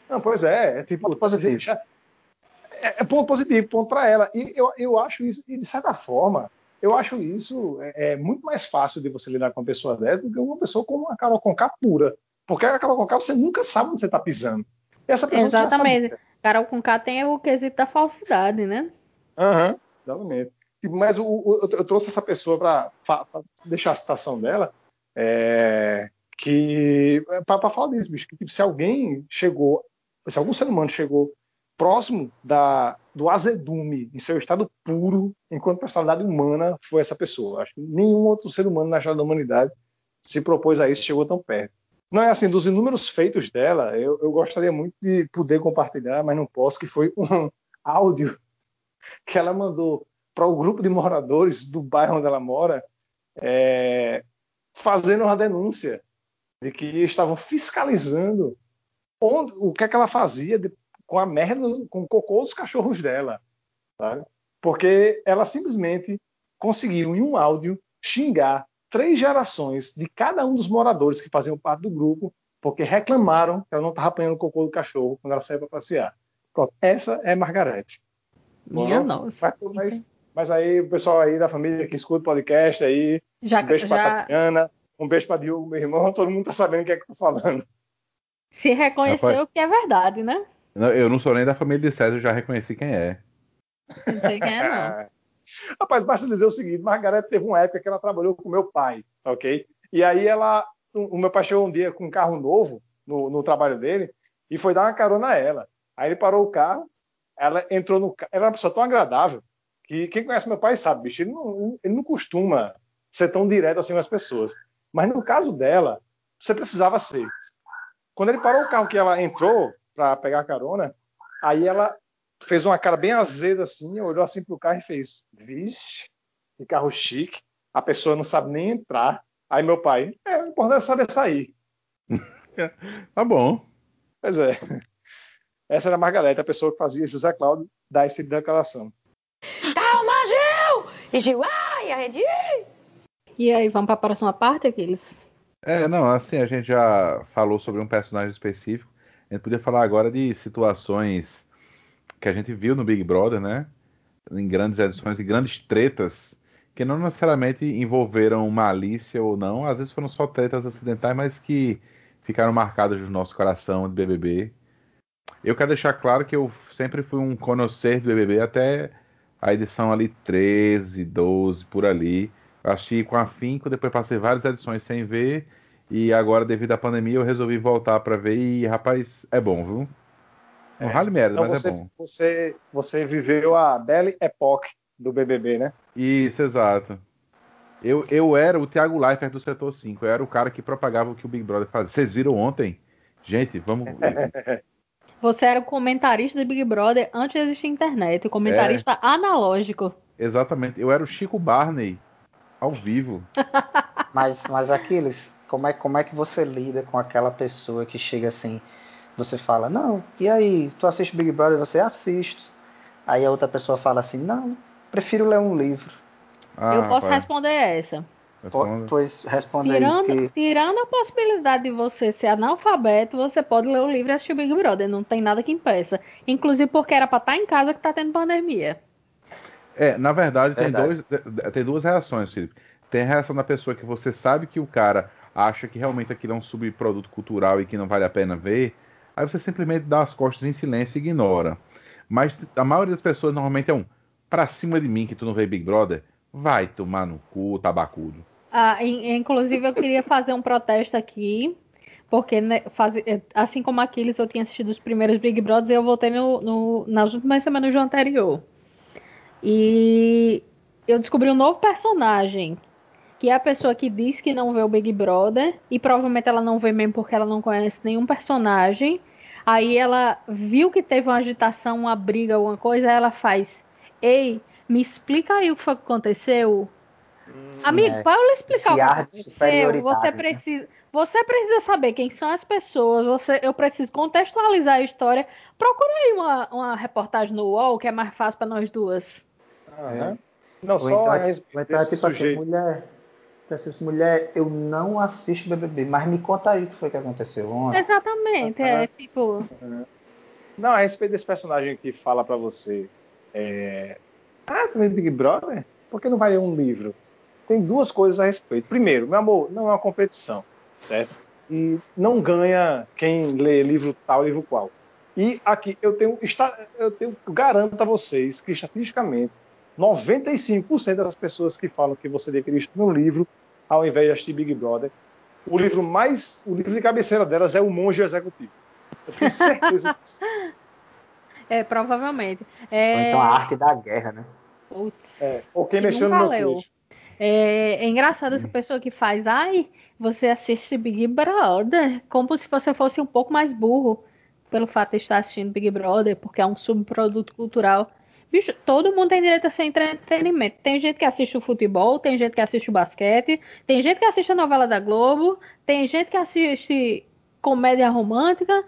Não, pois é, é tipo Ponto positivo. já- É, é ponto positivo, ponto para ela. E eu, eu acho isso, e de certa forma, eu acho isso é, é muito mais fácil de você lidar com uma pessoa dessa do que uma pessoa como a Carol Conká pura. Porque a Carol Conká você nunca sabe onde você está pisando. E essa pessoa Exatamente. Carol com K tem o quesito da falsidade, né? Aham, exatamente. Tipo, Mas o- eu trouxe essa pessoa para deixar a citação dela, é, que para falar disso, bicho, que tipo, se alguém chegou, se algum ser humano chegou próximo da, do azedume em seu estado puro, enquanto personalidade humana, foi essa pessoa. Acho que nenhum outro ser humano na história da humanidade se propôs a isso, chegou tão perto. Não é assim, dos inúmeros feitos dela, eu, eu gostaria muito de poder compartilhar, mas não posso, que foi um áudio que ela mandou para o grupo de moradores do bairro onde ela mora, é, fazendo uma denúncia de que estavam fiscalizando onde, o que é que ela fazia de- com a merda, com o cocô dos cachorros dela, sabe? Porque ela simplesmente conseguiu em um áudio xingar três gerações de cada um dos moradores que faziam parte do grupo, porque reclamaram que ela não estava apanhando o cocô do cachorro quando ela saía para passear. Pronto, essa é Margarete. Minha Bom, nossa. Mas, mas aí o pessoal aí da família que escuta o podcast aí, Já, um beijo pra já Tatiana, um beijo pra Diogo, meu irmão, todo mundo tá sabendo o que é que eu tô falando. se reconheceu Rapaz. que é verdade, né? Não, Eu não sou nem da família de César, eu já reconheci quem é. Não sei quem é, não. Rapaz, basta dizer o seguinte, Margarete teve uma época que ela trabalhou com meu pai, ok? E aí ela, o meu pai chegou um dia com um carro novo no, no trabalho dele e foi dar uma carona a ela. Aí ele parou o carro, ela entrou no carro, ela era uma pessoa tão agradável que quem conhece meu pai sabe, bicho, ele não, ele não costuma ser tão direto assim com as pessoas. Mas no caso dela, você precisava ser. Quando ele parou o carro que ela entrou para pegar a carona, aí ela fez uma cara bem azeda assim, olhou assim pro carro e fez: Vixe, que carro chique, a pessoa não sabe nem entrar. Aí meu pai, é, o importante é saber sair. Tá bom. Pois é. Essa era a Margareta, a pessoa que fazia José Cláudio dar esse tipo de declaração. Calma, Gil! E Gil, ai, a rede. E aí, vamos para a próxima parte, Aquiles? É, não, assim, a gente já falou sobre um personagem específico. A gente podia falar agora de situações que a gente viu no Big Brother, né? Em grandes edições e grandes tretas, que não necessariamente envolveram malícia ou não, às vezes foram só tretas acidentais, mas que ficaram marcadas no nosso coração de BBB. Eu quero deixar claro que eu sempre fui um conhecer do BBB até a edição ali 13, 12, por ali. Assisti com afinco, depois passei várias edições sem ver. E agora, devido à pandemia, eu resolvi voltar pra ver. E, rapaz, é bom, viu? Não É. rale merda, Então mas você, é bom. você, você viveu a Belle Époque do BBB, né? Isso, exato. Eu, eu era o Thiago Leifert do setor 5. Eu era o cara que propagava o que o Big Brother fazia. Vocês viram ontem? Gente, vamos. Você era o comentarista do Big Brother antes de existir internet, o comentarista analógico. Exatamente. Eu era o Chico Barney ao vivo. Mas, mas Aquiles, como é, como é que você lida com aquela pessoa que chega assim, você fala, não, e aí, tu assiste Big Brother? Você assisto. Aí a outra pessoa fala assim, não, prefiro ler um livro. Ah, eu posso rapaz, responder essa. Po- responda. Pois responde aí, Tirando, porque tirando a possibilidade de você ser analfabeto, você pode ler o livro e assistir o Big Brother. Não tem nada que impeça. Inclusive porque era pra estar em casa que tá tendo pandemia. É, na verdade, tem, Verdade. dois, tem duas reações, Felipe. Tem a reação da pessoa que você sabe que o cara acha que realmente aquilo é um subproduto cultural e que não vale a pena ver. Aí você simplesmente dá as costas em silêncio e ignora. Mas a maioria das pessoas normalmente é um pra cima de mim que tu não vê Big Brother. Vai tomar no cu, tabacudo. Ah, in- inclusive, eu queria fazer um protesto aqui, porque né, faz- eh, assim como Aquiles, eu tinha assistido os primeiros Big Brothers e eu voltei no, no- nas últimas semanas do anterior. E eu descobri um novo personagem, que é a pessoa que diz que não vê o Big Brother, e provavelmente ela não vê mesmo porque ela não conhece nenhum personagem. Aí ela viu que teve uma agitação, uma briga, alguma coisa, aí ela faz: Ei, me explica aí o que foi que aconteceu. Amigo, é. para eu lhe explicar o Esse que ar de aconteceu, você né? precisa, você precisa saber quem são as pessoas, você, eu preciso contextualizar a história. Procura aí uma, uma reportagem no UOL, que é mais fácil para nós duas. Aham. Não, ou só então, a é- respeito ou então é desse tipo assim, mulher, então, assim, mulher, eu não assisto BBB, mas me conta aí o que foi que aconteceu ontem. Exatamente, é tipo, Não, a respeito desse personagem que fala pra você. É... Ah, vê Big Brother? Por que não vai ler um livro? Tem duas coisas a respeito. Primeiro, meu amor, não é uma competição, certo? E não ganha quem lê livro tal, livro qual. E aqui eu tenho, está- eu tenho, eu garanto a vocês que estatisticamente 95% das pessoas que falam que você deveria estudar um livro ao invés de assistir Big Brother, o livro mais, o livro de cabeceira delas é O Monge Executivo. Eu tenho certeza disso. é, provavelmente. Ou É, então a arte da guerra, né? putz. É, ou quem Que mexeu no meu leu. queixo. É, é engraçado essa pessoa que faz, ai, você assiste Big Brother, como se você fosse um pouco mais burro pelo fato de estar assistindo Big Brother, porque é um subproduto cultural. Bicho, todo mundo tem direito a ser entretenimento. Tem gente que assiste o futebol, tem gente que assiste o basquete, tem gente que assiste a novela da Globo, tem gente que assiste comédia romântica.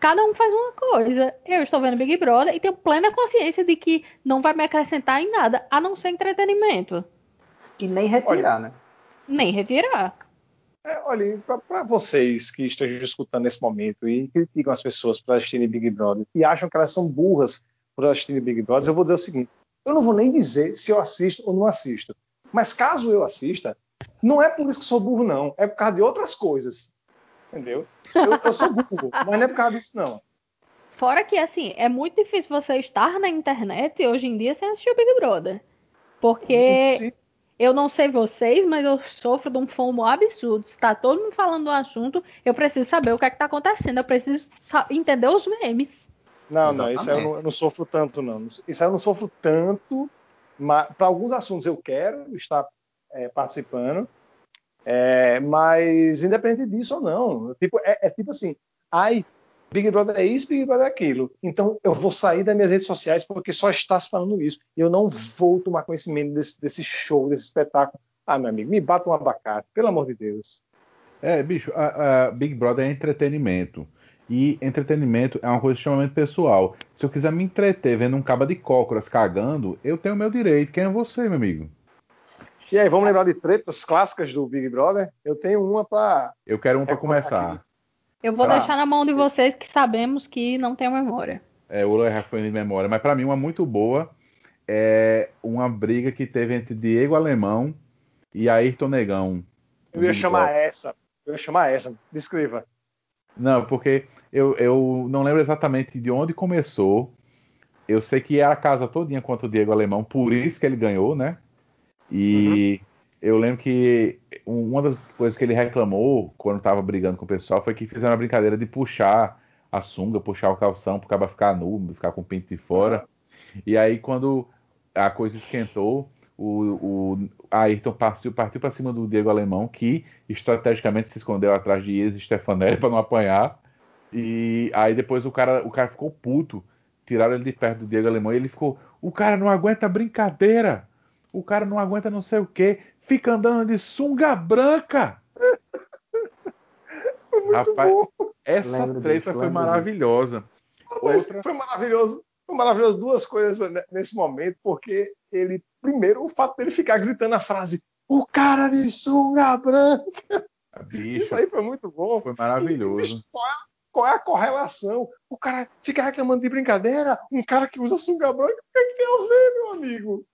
Cada um faz uma coisa. Eu estou vendo Big Brother e tenho plena consciência de que não vai me acrescentar em nada, a não ser entretenimento. E nem retirar, né? Nem retirar. É, olha, para vocês que estejam escutando nesse momento e criticam as pessoas por assistirem Big Brother e acham que elas são burras por assistirem Big Brother, eu vou dizer o seguinte: eu não vou nem dizer se eu assisto ou não assisto. Mas caso eu assista, não é por isso que sou burro, não. É por causa de outras coisas. Entendeu? Eu, eu sou burro, mas não é por causa disso, não. Fora que, assim, é muito difícil você estar na internet hoje em dia sem assistir o Big Brother. Porque Sim. eu não sei vocês, mas eu sofro de um fomo absurdo. Se tá todo mundo falando do assunto, eu preciso saber o que é que tá acontecendo. Eu preciso entender os memes. Não, não, isso aí eu Exatamente. não, eu não sofro tanto, não. Isso aí eu não sofro tanto. Para alguns assuntos eu quero estar é, participando, é, mas independente disso ou não. Tipo, é, é tipo assim, ai, Big Brother é isso, Big Brother é aquilo. Então eu vou sair das minhas redes sociais porque só está se falando isso. E eu não vou tomar conhecimento desse, desse show, desse espetáculo. Ah, meu amigo, me bata um abacate, pelo amor de Deus. É, bicho, a, a Big Brother é entretenimento. E entretenimento é uma coisa extremamente pessoal. Se eu quiser me entreter vendo um caba de cócoras cagando, eu tenho o meu direito. Quem é você, meu amigo? E aí, vamos lembrar de tretas clássicas do Big Brother? Eu tenho uma para Eu quero um pra É, conta começar. aqui. Eu vou Tá. deixar na mão de vocês que sabemos que não tem memória. É, o Lula foi de memória. Mas pra mim, uma muito boa é uma briga que teve entre Diego Alemão e Ayrton Negão. Eu ia chamar Brother. essa. Eu ia chamar essa. Descreva. Não, porque eu, eu não lembro exatamente de onde começou. Eu sei que era a casa todinha contra o Diego Alemão, por isso que ele ganhou, né? E eu lembro que uma das coisas que ele reclamou quando estava brigando com o pessoal foi que fizeram a brincadeira de puxar a sunga, puxar o calção pro cara ficar nu, ficar com o pinto de fora. E aí quando a coisa esquentou, o Ayrton partiu, partiu para cima do Diego Alemão, que estrategicamente se escondeu atrás de Ies e Stefanelli para não apanhar. E aí depois o cara, o cara ficou puto, tiraram ele de perto do Diego Alemão e ele ficou: o cara não aguenta brincadeira, o cara não aguenta não sei o que, fica andando de sunga branca. Muito Rapaz, bom. essa Lembro treta disso, foi maravilhosa. Outra- Foi maravilhoso. Foi maravilhoso duas coisas ne- nesse momento, porque ele, primeiro, o fato dele ficar gritando a frase o cara de sunga branca. Bicho, Isso aí foi muito bom. foi E, maravilhoso. bicho, qual, é, qual é a correlação? O cara fica reclamando de brincadeira, um cara que usa sunga branca, o que, é que tem a ver, meu amigo?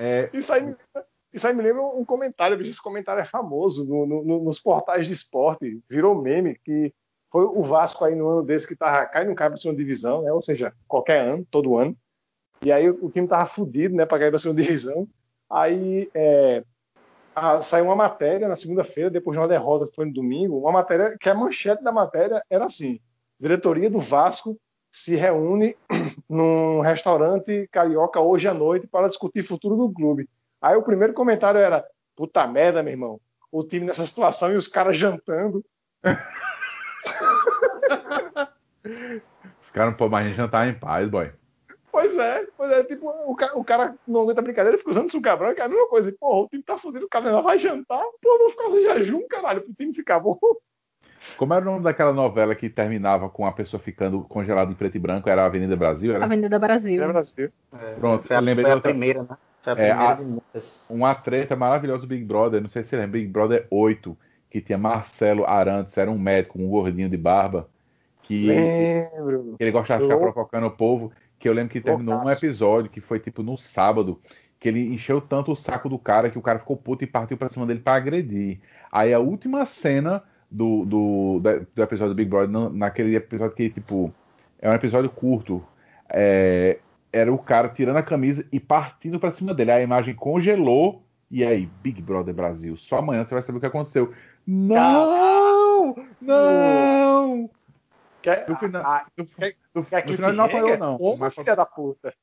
É, Isso aí me lembra, isso aí me lembra um comentário, bicho, esse comentário é famoso no- no- no- nos portais de esporte, virou meme, que foi o Vasco aí no ano desse que tava, cai não cai pra segunda divisão, né? Ou seja, qualquer ano, todo ano. E aí o time tava fudido, né, pra cair pra segunda divisão. Aí é, a- saiu uma matéria na segunda-feira, depois de uma derrota foi no domingo, uma matéria que a manchete da matéria era assim: diretoria do Vasco se reúne num restaurante carioca hoje à noite para discutir futuro do clube. Aí o primeiro comentário era: puta merda, meu irmão, o time nessa situação e os caras jantando. os caras não podem mais jantar em paz, boy. Pois é, pois é, tipo, o cara, o cara não aguenta brincadeira, fica usando suca branca, é a mesma coisa. E, Porra, o time tá fudido, o cara vai jantar, pô, vou ficar em jejum, caralho, pro time ficar bom. Como era o nome daquela novela que terminava com a pessoa ficando congelada em preto e branco? Era a Avenida Brasil? Era? Avenida Brasil. É Brasil. Pronto, Foi a, lembrei foi a outra- primeira, né? Foi a É, primeira a- de muitas. Uma treta maravilhosa do Big Brother, não sei se você lembra, Big Brother 8, que tinha Marcelo Arantes, era um médico, um gordinho de barba, que Lembro. ele gostava de ficar provocando o povo, que eu lembro que terminou um episódio que foi tipo no sábado, que ele encheu tanto o saco do cara que o cara ficou puto e partiu pra cima dele pra agredir. Aí a última cena do, do, do episódio do Big Brother, naquele episódio que, tipo, é um episódio curto, é, era o cara tirando a camisa e partindo pra cima dele. A imagem congelou e aí, Big Brother Brasil, só amanhã você vai saber o que aconteceu. Não! Não! Quer, No final, ah, no, no- quer no final ele não apanhou, não. Filha da puta.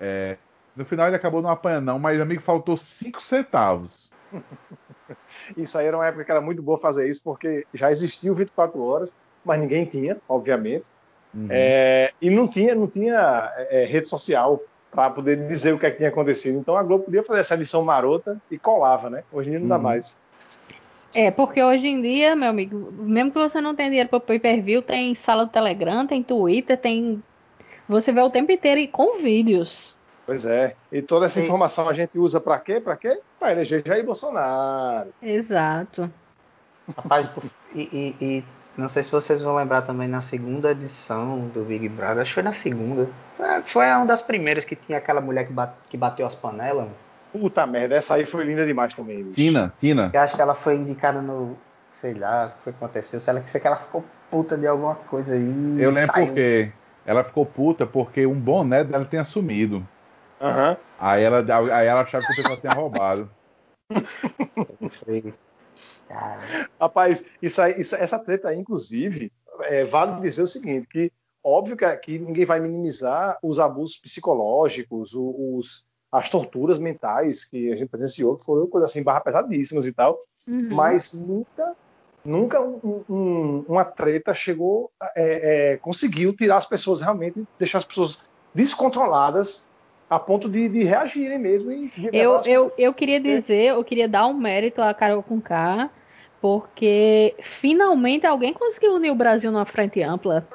é, no final ele acabou não apanhando, não, mas amigo faltou 5 centavos. Isso aí era uma época que era muito boa fazer isso, porque já existia o 24 horas, mas ninguém tinha, obviamente. Uhum. É, e não tinha, não tinha é, rede social para poder dizer o que, é que tinha acontecido. Então a Globo podia fazer essa edição marota e colava, né? Hoje em dia não dá Uhum. mais. É, porque hoje em dia, meu amigo, mesmo que você não tenha dinheiro para pay per view, tem sala do Telegram, tem Twitter, tem. Você vê o tempo inteiro e com vídeos. Pois é. E toda essa Sim. informação a gente usa para quê? Para quê? Para eleger Jair Bolsonaro. Exato. Rapaz, por- e, e- e Não sei se vocês vão lembrar também na segunda edição do Big Brother, acho que foi na segunda. Foi, foi uma das primeiras que tinha aquela mulher que, bate, que bateu as panelas. Puta merda, essa aí foi linda demais também, bicho. Tina, Tina. Eu acho que ela foi indicada no. Sei lá o que aconteceu. Sei lá que sei que ela ficou puta de alguma coisa aí. Eu lembro saiu. porque ela ficou puta porque um boné dela tinha sumido. Aham. Aí ela, aí ela achava que o pessoal tinha roubado. Rapaz, isso aí- isso- essa treta aí, inclusive, é, vale dizer o seguinte, que óbvio que, que ninguém vai minimizar os abusos psicológicos, o- os, as torturas mentais que a gente presenciou, que foram coisas assim, barra pesadíssimas e tal, Uhum. mas nunca, nunca um- um- uma treta chegou, é, é, conseguiu tirar as pessoas realmente, deixar as pessoas descontroladas a ponto de, de reagirem mesmo. E Eu, eu, eu queria dizer, eu queria dar um mérito à Carol com K, porque finalmente alguém conseguiu unir o Brasil numa frente ampla.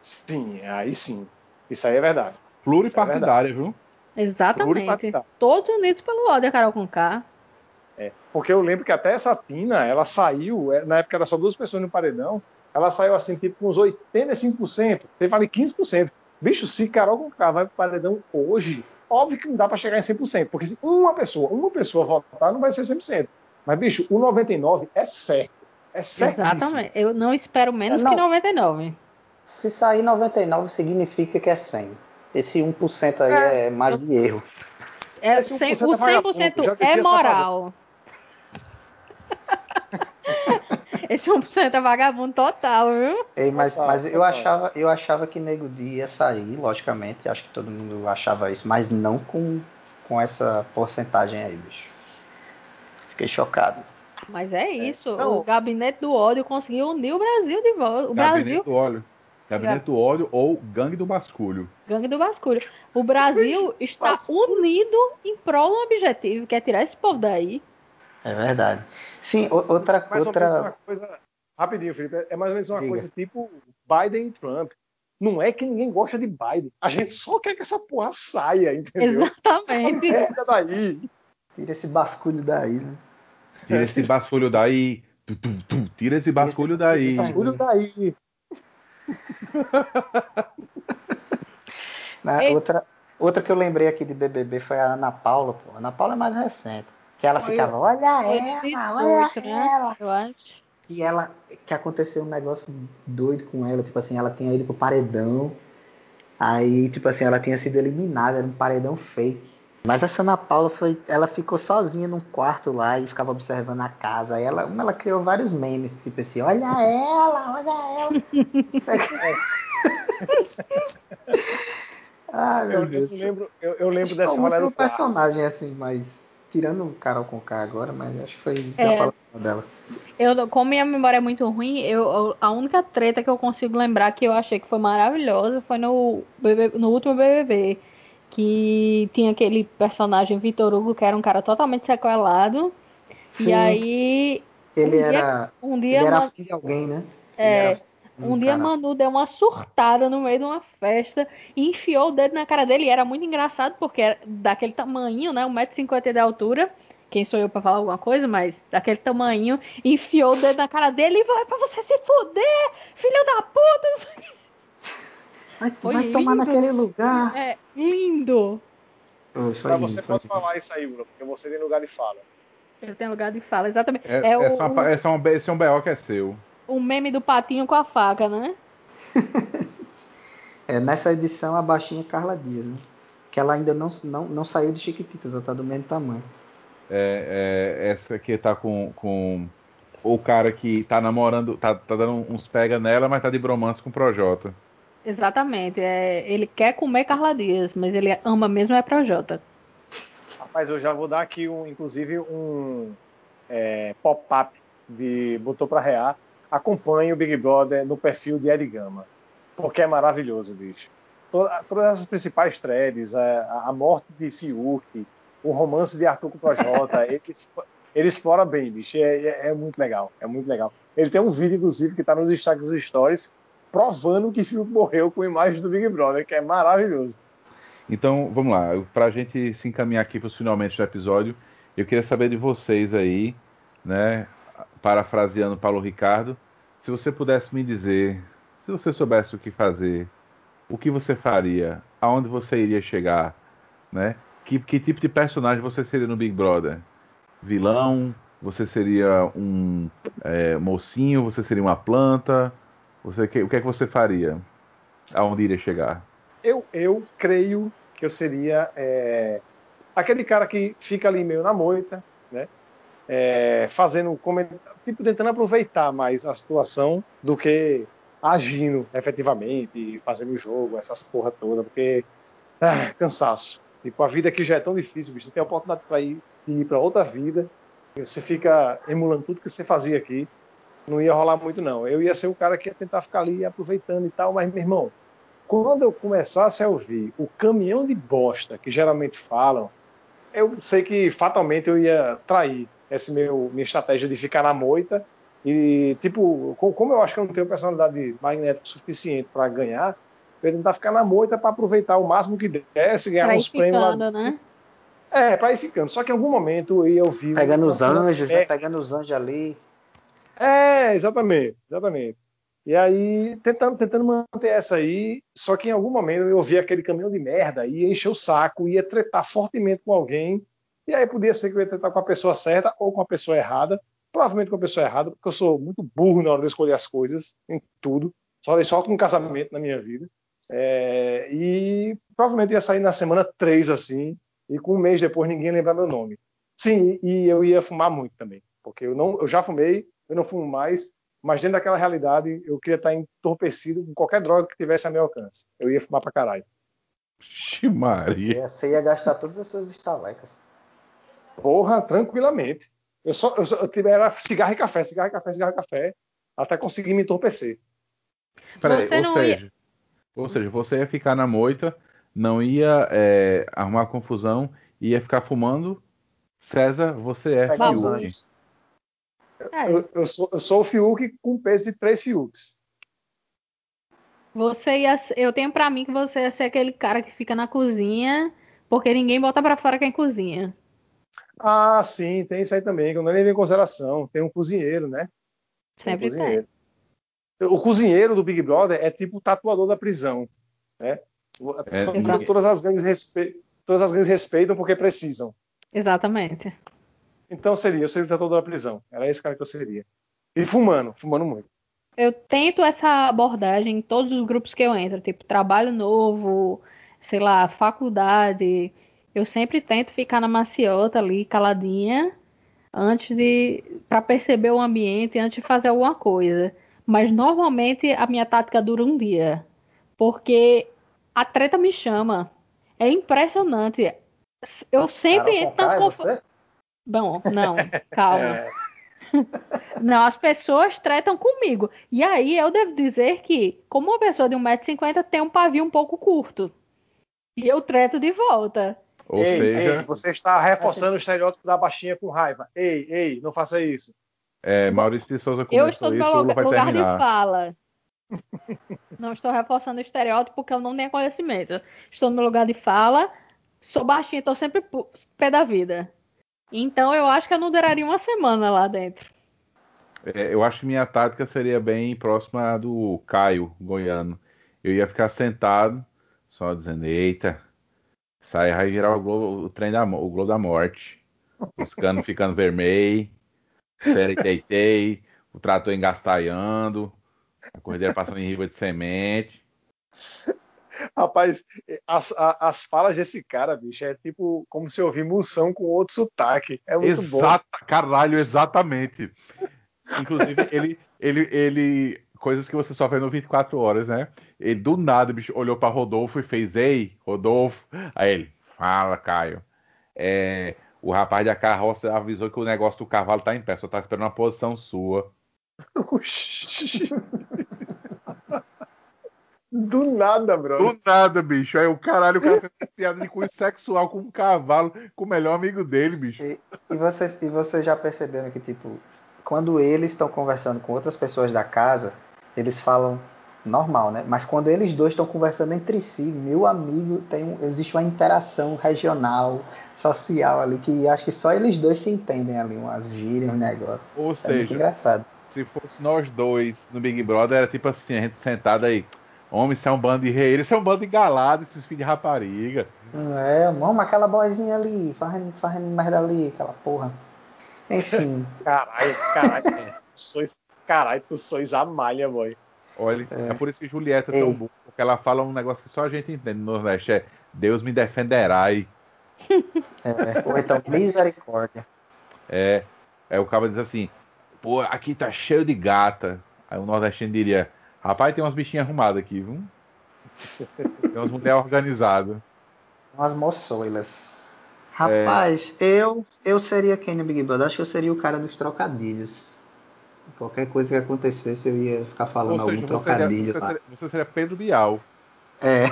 Sim, aí sim. Isso aí é verdade. Pluripartidária, viu? Exatamente. Todos unidos pelo ódio a Carol com K. É, porque eu lembro que até essa Tina, ela saiu, é, na época era só duas pessoas no paredão, ela saiu assim, tipo, com uns 85%, teve ali 15%. Bicho, se Carol com K vai pro paredão hoje, óbvio que não dá pra chegar em 100%, porque se uma pessoa, uma pessoa votar, não vai ser 100%. Mas, bicho, o 99% é certo. É certo. Exatamente. Eu não espero menos Não. que 99. se sair 99 significa que é 100. Esse 1% aí é, mais de erro. É, Esse 100, 1% o é vagabundo, 100% já dizia é moral. Esse 1% é vagabundo total, viu? Ei, mas Total, mas eu, total. achava, eu achava que Nego Di ia sair, logicamente. Acho que todo mundo achava isso, mas não com, com essa porcentagem aí, bicho. Fiquei chocado. Mas é isso. Não. O gabinete do ódio conseguiu unir o Brasil de volta. O Gabinete Brasil, do óleo. Gabinete do óleo ou gangue do basculho. gangue do basculho. O Brasil está unido em prol do objetivo, que é tirar esse povo daí. É verdade. Sim, outra. Mais ou menos outra... uma coisa. Rapidinho, Felipe. É mais ou menos uma Diga. coisa tipo Biden e Trump. Não é que ninguém gosta de Biden. A gente só quer que essa porra saia, entendeu? Essa Exatamente. merda daí. Tira esse basculho daí, né? Tira esse basculho daí. Tu, tu, tu, tira esse basculho daí. Basculho daí. Na- Ei. outra, outra que eu lembrei aqui de BBB foi a Ana Paula, pô. A Ana Paula é mais recente. Que ela Foi- ficava, olha Foi ela, olha 18, né? ela. Eu acho. E ela, que aconteceu um negócio doido com ela, tipo assim, ela tinha ido pro paredão, aí, tipo assim, ela tinha sido eliminada, era um paredão fake. Mas essa Ana Paula foi, ela ficou sozinha num quarto lá e ficava observando a casa. Aí ela, ela criou vários memes, tipo assim, olha ela, olha ela. Isso é- Ai, meu Eu, eu Deus. lembro, eu, eu lembro dessa muito rolê um do quarto. personagem assim, mas tirando o Carol com K agora, mas acho que foi É. da palavra dela. Eu, como minha memória é muito ruim, eu, a única treta que eu consigo lembrar que eu achei que foi maravilhosa foi no, no último BBB. Que tinha aquele personagem Vitor Hugo, que era um cara totalmente sequelado. Sim. E aí, Ele um dia- era, um ele dia, era Man- filho de alguém, né? É, Ele era um dia cara- Manu deu uma surtada no meio de uma festa e enfiou o dedo na cara dele. E era muito engraçado, porque era daquele tamanho, né? 1,50m de altura. Quem sou eu pra falar alguma coisa, mas daquele tamanho, enfiou o dedo na cara dele e vai pra você se fuder, filho da puta. não sei o quê. Ai, tu Foi vai tomar lindo. naquele lugar. É lindo. Mas lindo, você foi pode lindo. falar isso aí, Bruno, porque você tem lugar de fala. Ele tem lugar de fala, exatamente. É, É, o, é uma- essa é uma- esse é um BO que é seu. o meme do patinho com a faca, né? É, nessa edição, a baixinha Carla Dias, né? Que ela ainda não, não, não saiu de Chiquititas, ela tá do mesmo tamanho. É, é, essa aqui tá com, com o cara que tá namorando, tá, tá dando uns pega nela, mas tá de bromance com o Projota. Exatamente. É, ele quer comer Carla Dias, mas ele ama mesmo é Projota. Rapaz, eu já vou dar aqui, um, inclusive, um é, pop-up de Botou Pra Rear. Acompanhe o Big Brother no perfil de Ed Gama, porque é maravilhoso, bicho. Toda- Todas essas principais threads, a, a morte de Fiuk, o romance de Arthur com Projota, ele, ele explora bem, bicho. É, é- é muito legal, é muito legal. Ele tem um vídeo, inclusive, que tá nos destaques dos stories, provando que Fiuk morreu com imagens do Big Brother, que é maravilhoso. Então, vamos lá. Pra gente se encaminhar aqui para os finalmente do episódio, eu queria saber de vocês aí, né? Parafraseando Paulo Ricardo, se você pudesse me dizer, se você soubesse o que fazer, o que você faria? Aonde você iria chegar? Né? Que, que tipo de personagem você seria no Big Brother? Vilão? Você seria um é, mocinho? Você seria uma planta? Você, o que é que você faria? Aonde iria chegar? Eu, eu creio que eu seria é, aquele cara que fica ali meio na moita, né? É, fazendo tipo tentando aproveitar mais a situação do que agindo efetivamente, fazendo o jogo, essas porra toda, porque ah, cansaço. Tipo, a vida aqui já é tão difícil, bicho. Você tem a oportunidade para ir, ir para outra vida, você fica emulando tudo que você fazia aqui. Não ia rolar muito, não. Eu ia ser o cara que ia tentar ficar ali aproveitando e tal, mas, meu irmão, quando eu começasse a ouvir o caminhão de bosta que geralmente falam, eu sei que fatalmente eu ia trair essa meu, minha estratégia de ficar na moita. E, tipo, como eu acho que eu não tenho personalidade magnética suficiente para ganhar, eu ia tentar ficar na moita para aproveitar o máximo que desse, ganhar pra uns prêmios lá. Né? É, para ir ficando. Só que em algum momento eu ia ouvir. Pegando os anjos, né? Pegando os anjos ali. É, exatamente, exatamente. E aí, tentando, tentando manter essa aí, só que em algum momento eu ouvi aquele caminhão de merda, ia encher o saco, ia tretar fortemente com alguém, e aí podia ser que eu ia tretar com a pessoa certa ou com a pessoa errada, provavelmente com a pessoa errada, porque eu sou muito burro na hora de escolher as coisas, em tudo, só, só com casamento na minha vida. É, e provavelmente ia sair na semana 3, assim, e com um mês depois ninguém ia lembrar meu nome. Sim, e eu ia fumar muito também, porque eu, não, eu já fumei, eu não fumo mais, mas dentro daquela realidade, eu queria estar entorpecido com qualquer droga que tivesse a meu alcance. Eu ia fumar pra caralho. Maria. Você ia gastar todas as suas estalecas. Porra, tranquilamente. Eu só, eu, só, eu era cigarro e café, cigarro e café, cigarro e café, até conseguir me entorpecer. Peraí, ou seja, ia... ou seja, você ia ficar na moita, não ia é, arrumar confusão, ia ficar fumando. César, você é Fiuk. É. Eu, eu, sou, eu sou o Fiuk com peso de três Fiuks. Você ia, eu tenho para mim que você ia ser aquele cara que fica na cozinha, porque ninguém bota para fora quem cozinha. Ah, sim, tem isso aí também, que eu não levei em consideração. Tem um cozinheiro, né? Sempre tem. Um cozinheiro. tem. O cozinheiro do Big Brother é tipo o tatuador da prisão, né? É, todas, as gangues respe... todas as gangues respeitam porque precisam. Exatamente. Então seria, eu seria o tatuador da prisão. Era esse cara que eu seria. E fumando, fumando muito. Eu tento essa abordagem em todos os grupos que eu entro, tipo trabalho novo, sei lá, faculdade. Eu sempre tento ficar na maciota ali, caladinha, antes de para perceber o ambiente, antes de fazer alguma coisa. Mas normalmente a minha tática dura um dia, porque a treta me chama. É impressionante. Eu sempre entro nas confusões. Bom, não, calma. É. Não, as pessoas tretam comigo. E aí eu devo dizer que, como uma pessoa de 1,50m tem um pavio um pouco curto. E eu treto de volta. Ou ei, seja, ei, você está reforçando o estereótipo da baixinha com raiva. Ei, ei, não faça isso. É, Maurício de Souza Eu estou no meu lugar, lugar de fala. não estou reforçando o estereótipo porque eu não tenho conhecimento. Estou no meu lugar de fala, sou baixinha, estou sempre pé da vida. Então eu acho que eu não duraria uma semana lá dentro. É, eu acho que minha tática seria bem próxima do Caio Goiano. Eu ia ficar sentado, só dizendo, eita, sai vai virar o globo, o trem da o globo da morte. Os canos ficando vermelho, deitei, o trator engastalhando, a corredeira passando em riba de semente. Rapaz, as, as falas desse cara, bicho, é tipo como se ouvir Moção com outro sotaque. É muito Exata, bom. Caralho, exatamente. Inclusive, ele, ele, ele. Coisas que você só vê no 24 horas, né? Ele do nada, bicho, olhou para Rodolfo e fez: Ei, Rodolfo. Aí ele, fala, Caio. É, o rapaz da carroça avisou que o negócio do cavalo tá em pé, só tá esperando uma posição sua. Do nada, bro. Do nada, bicho. Aí o caralho, o cara fez piada de cunho sexual com um cavalo, com o melhor amigo dele, bicho. E, e, vocês, e vocês já perceberam que, tipo, quando eles estão conversando com outras pessoas da casa, eles falam normal, né? Mas quando eles dois estão conversando entre si, meu amigo, tem existe uma interação regional, social ali, que acho que só eles dois se entendem ali, umas gírias, um negócio. Ou é seja, muito engraçado. Se fosse nós dois no Big Brother, era tipo assim, a gente sentado aí. Homem, isso é um bando de rei, isso é um bando de galado, esses filhos de rapariga. É, vamos, aquela boizinha ali, fazendo, fazendo merda ali, aquela porra. Enfim. Caralho, caralho. sois, caralho, tu sois a malha, boy. Olha, é. é por isso que Julieta é tão boa, porque ela fala um negócio que só a gente entende no Nordeste, é Deus me defenderá e É, ou então, misericórdia. é, é o cara diz assim, pô, aqui tá cheio de gata. Aí o nordestino diria, rapaz, tem umas bichinhas arrumadas aqui, viu? Tem umas mulheres organizadas. Umas moçoilas. Rapaz, eu, eu seria quem no Big Brother? Acho que eu seria o cara dos trocadilhos. Qualquer coisa que acontecesse, eu ia ficar falando seja, algum você seria, trocadilho você, lá. seria, você seria Pedro Bial. É,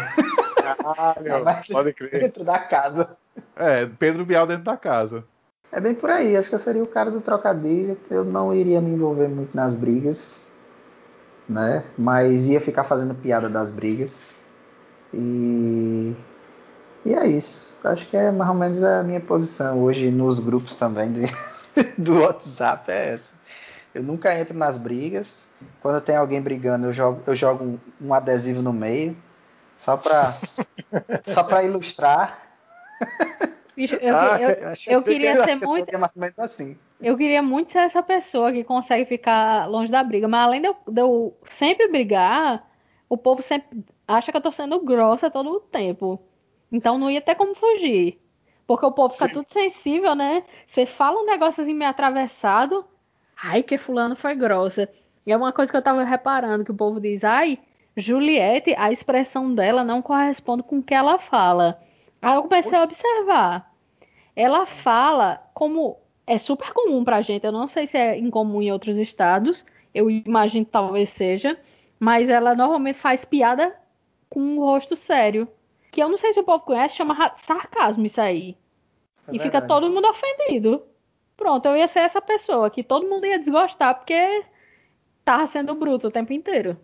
Caralho, Mas- pode crer. dentro da casa. É, Pedro Bial dentro da casa. É bem por aí, acho que eu seria o cara do trocadilho, eu não iria me envolver muito nas brigas, né? Mas ia ficar fazendo piada das brigas. E, e é isso. Acho que é mais ou menos a minha posição hoje nos grupos também de- do WhatsApp é essa. Eu nunca entro nas brigas. Quando tem alguém brigando, eu jogo, eu jogo um, um adesivo no meio, só para só para ilustrar. Bicho, eu, Ah, eu- eu que queria ser muito- mais ou menos assim. Eu queria muito ser essa pessoa que consegue ficar longe da briga, mas além de eu, de eu sempre brigar, o povo sempre acha que eu tô sendo grossa todo o tempo. Então não ia ter como fugir. Porque o povo fica Sim. tudo sensível, né? Você fala um negócio assim meio atravessado, ai, que fulano foi grossa. E é uma coisa que eu tava reparando, que o povo diz, ai, Juliette, a expressão dela não corresponde com o que ela fala. Aí eu comecei a observar. Ela fala como é super comum pra gente, eu não sei se é incomum em outros estados, eu imagino que talvez seja, mas ela normalmente faz piada com um rosto sério. Que eu não sei se o povo conhece, chama sarcasmo isso aí. É e fica verdade. todo mundo ofendido. Pronto, eu ia ser essa pessoa que todo mundo ia desgostar porque tava sendo bruto o tempo inteiro.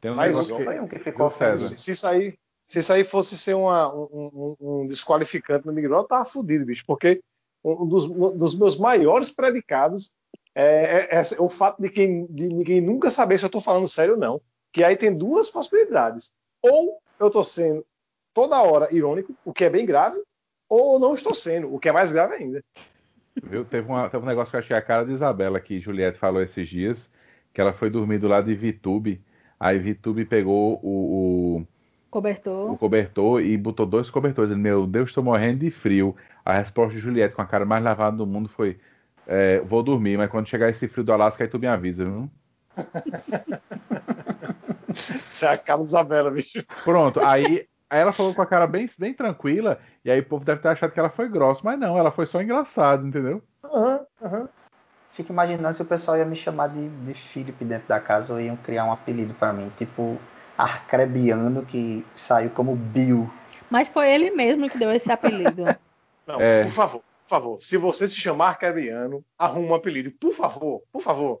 Tem um Mas que- um que ficou? Se, se isso aí, se isso aí fosse ser uma- um, um- um desqualificante no Big Brother, eu tava fudido, bicho, porque um dos, um dos meus maiores predicados é, é- é o fato de, de ninguém nunca saber se eu tô falando sério ou não. Que aí tem duas possibilidades. Ou eu tô sendo toda hora irônico, o que é bem grave, ou eu não estou sendo, o que é mais grave ainda. Viu? Teve, uma- teve um negócio que eu achei a cara de Isabela que Juliette falou esses dias, que ela foi dormir do lado de Vitube. Aí Vitube pegou o, o, Cobertor. o cobertor e botou dois cobertores. Ele, meu Deus, estou morrendo de frio. A resposta de Juliette, com a cara mais lavada do mundo, foi: é, Vou dormir, mas quando chegar esse frio do Alasca, aí tu me avisa, viu? Isso é a cara Isabela, bicho. Pronto, aí, aí ela falou com a cara bem, bem tranquila, e aí o povo deve ter achado que ela foi grossa, mas não, ela foi só engraçada, entendeu? Aham, aham. Fico imaginando se o pessoal ia me chamar de, de Felipe dentro da casa ou iam criar um apelido pra mim, tipo Arcrebiano, que saiu como Bill. Mas foi ele mesmo que deu esse apelido. Não, É. por favor, por favor. Se você se chamar Carbiano, arruma um apelido. Por favor, por favor.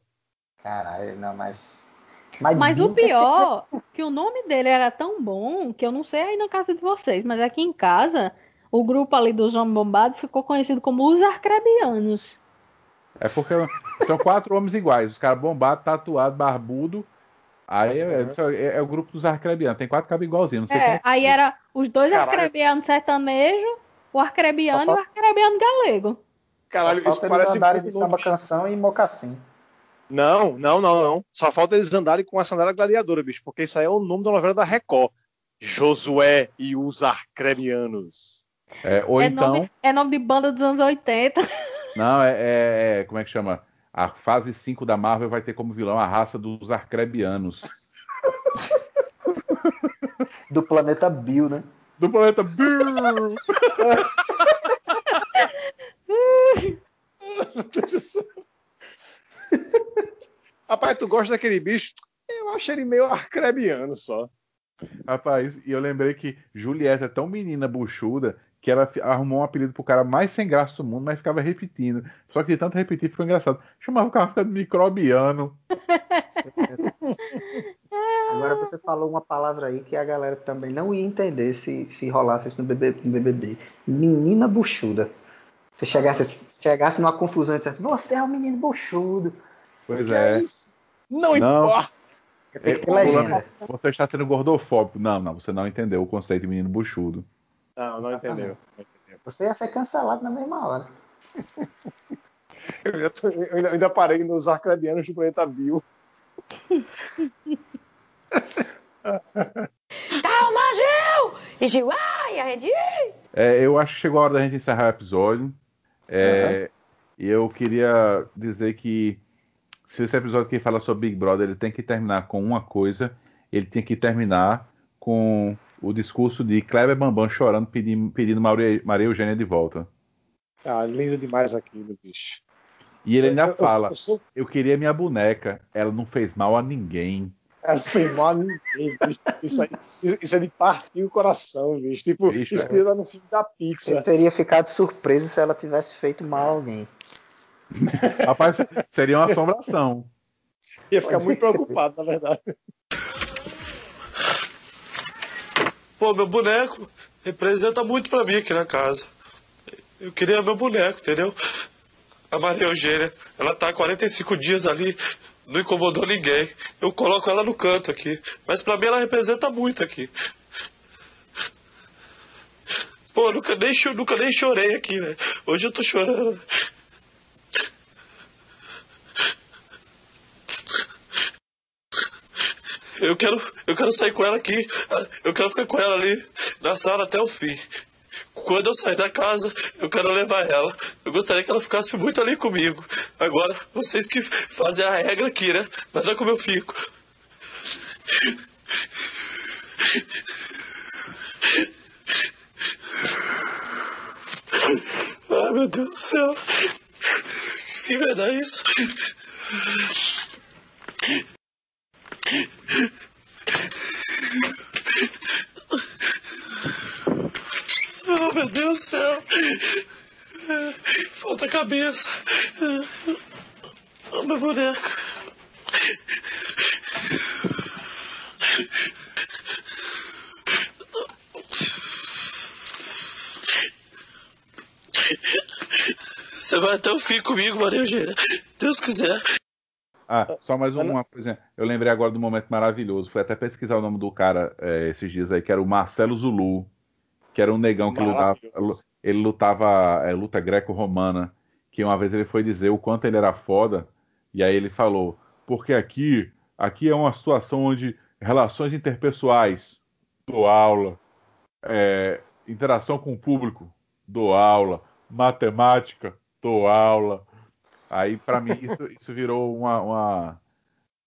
Caralho, não, mas. Mas Bill o pior, que o nome dele era tão bom que eu não sei aí na casa de vocês, mas aqui em casa, o grupo ali dos homens bombados ficou conhecido como os arcrebianos. É porque são quatro homens iguais, os caras bombados, tatuados, barbudo. Aí é, é- é o grupo dos arcrebianos, tem quatro cabos igualzinhos, não sei É, é. aí era os dois Caralho. arcrebianos sertanejo, o arcrebiano Só e o arcrebiano galego. Caralho, isso falta parece andarem de samba canção e mocassim. Não, não, não, não. Só falta eles andarem com a sandália gladiadora, bicho, porque isso aí é o nome da novela da Record. Josué e os Arcrebianos. É, ou é, então, nome, é nome de banda dos anos 80. não, é, é- é- como é que chama? A fase 5 da Marvel vai ter como vilão a raça dos arcrebianos. Do planeta Bill, né? Do planeta Bill! Rapaz, tu gosta daquele bicho? Eu acho ele meio arcrebiano só. Rapaz, e eu lembrei que Julieta é tão menina buchuda que ela arrumou um apelido pro cara mais sem graça do mundo, mas ficava repetindo. Só que de tanto repetir ficou engraçado. Chamava o cara ficando microbiano. Agora você falou uma palavra aí que a galera também não ia entender se, se rolasse isso no BBB, no BBB. Menina buchuda. Você chegasse, chegasse numa confusão e dissesse, você é um menino buchudo. Pois Que é. isso? Não, Não. importa. É, legenda. Você está sendo gordofóbico. Não, não, você não entendeu o conceito de menino buchudo. Não, não entendeu. Você ia ser cancelado na mesma hora. Eu, ainda tô- eu ainda- eu ainda parei nos arcadianos do planeta Bill. Calma, Gil! E Gil, ai, a Redi! É, eu acho que chegou a hora da gente encerrar o episódio. É, E eu queria dizer que se esse episódio que fala sobre Big Brother ele tem que terminar com uma coisa, ele tem que terminar com o discurso de Kleber Bambam chorando, pedindo, pedindo Maria, Maria Eugênia de volta. Ah, lindo demais aquilo, bicho. E ele ainda Eu- eu- fala: eu sou- Eu queria minha boneca, ela não fez mal a ninguém. Ela não fez mal a ninguém, bicho. Isso, aí- isso- isso é de partir o coração, bicho. Tipo, Bicho, isso é. no filme da Eu Pixar. teria ficado surpreso se ela tivesse feito mal a alguém. Rapaz, seria uma assombração. Ia ficar muito preocupado, na verdade. Pô, meu boneco representa muito pra mim aqui na casa. Eu queria meu boneco, entendeu? A Maria Eugênia, ela tá há 45 dias ali, não incomodou ninguém. Eu coloco ela no canto aqui. Mas pra mim ela representa muito aqui. Pô, nunca nem, nunca nem chorei aqui, velho. Hoje eu tô chorando. Eu quero, eu quero sair com ela aqui. Eu quero ficar com ela ali na sala até o fim. Quando eu sair da casa, eu quero levar ela. Eu gostaria que ela ficasse muito ali comigo. Agora, vocês que fazem a regra aqui, né? Mas olha como eu fico. Ai, meu Deus do céu. Que fim vai dar isso? Oh, meu Deus do céu. Falta cabeça. Oh, meu boneco. Você vai até o fim comigo, Maria Eugênia. Deus quiser. Ah, só mais uma coisa. Eu lembrei agora do momento maravilhoso. Fui até pesquisar o nome do cara é, esses dias aí, que era o Marcelo Zulu, que era um negão que lutava, ele lutava é, luta greco-romana, que uma vez ele foi dizer o quanto ele era foda, e aí ele falou, porque aqui, aqui é uma situação onde relações interpessoais, dou aula, é, interação com o público, dou aula, matemática, dou aula. Aí, pra mim, isso, isso virou uma, uma,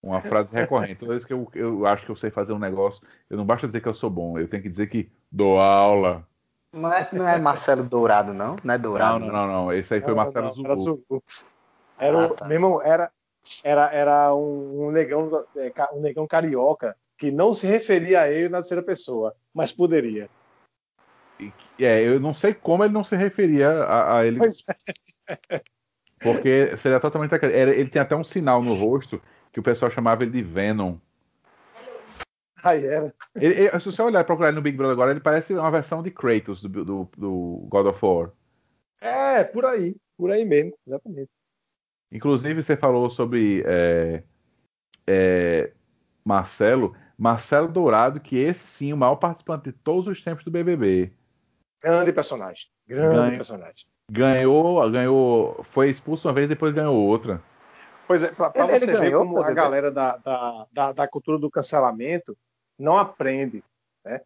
uma frase recorrente. Toda vez que eu, eu acho que eu sei fazer um negócio, eu não basta dizer que eu sou bom, eu tenho que dizer que dou aula. Não é, não é Marcelo Dourado, não? Não é Dourado, Não, não, não, não. Esse aí foi Não, Marcelo não, Zulu. Era Zulu. Era, Ah, tá. meu irmão, era, era, era um, um negão, é, um negão carioca que não se referia a ele na terceira pessoa, mas poderia. É, eu não sei como ele não se referia a, a ele, Pois é. Porque seria totalmente aquele. Ele tem até um sinal no rosto que o pessoal chamava ele de Venom. Aí era. Ele- ele- se você olhar e procurar ele no Big Brother agora, ele parece uma versão de Kratos do, do, do God of War. É, por aí. Por aí mesmo, exatamente. Inclusive, você falou sobre é, é, Marcelo. Marcelo Dourado, que esse sim, o maior participante de todos os tempos do BBB. Grande personagem. Grande Ganha. personagem. Ganhou, ganhou, foi expulso uma vez, depois ganhou outra. Pois é, ele você ver ganhou, como a galera da, da, da, da cultura do cancelamento não aprende, né?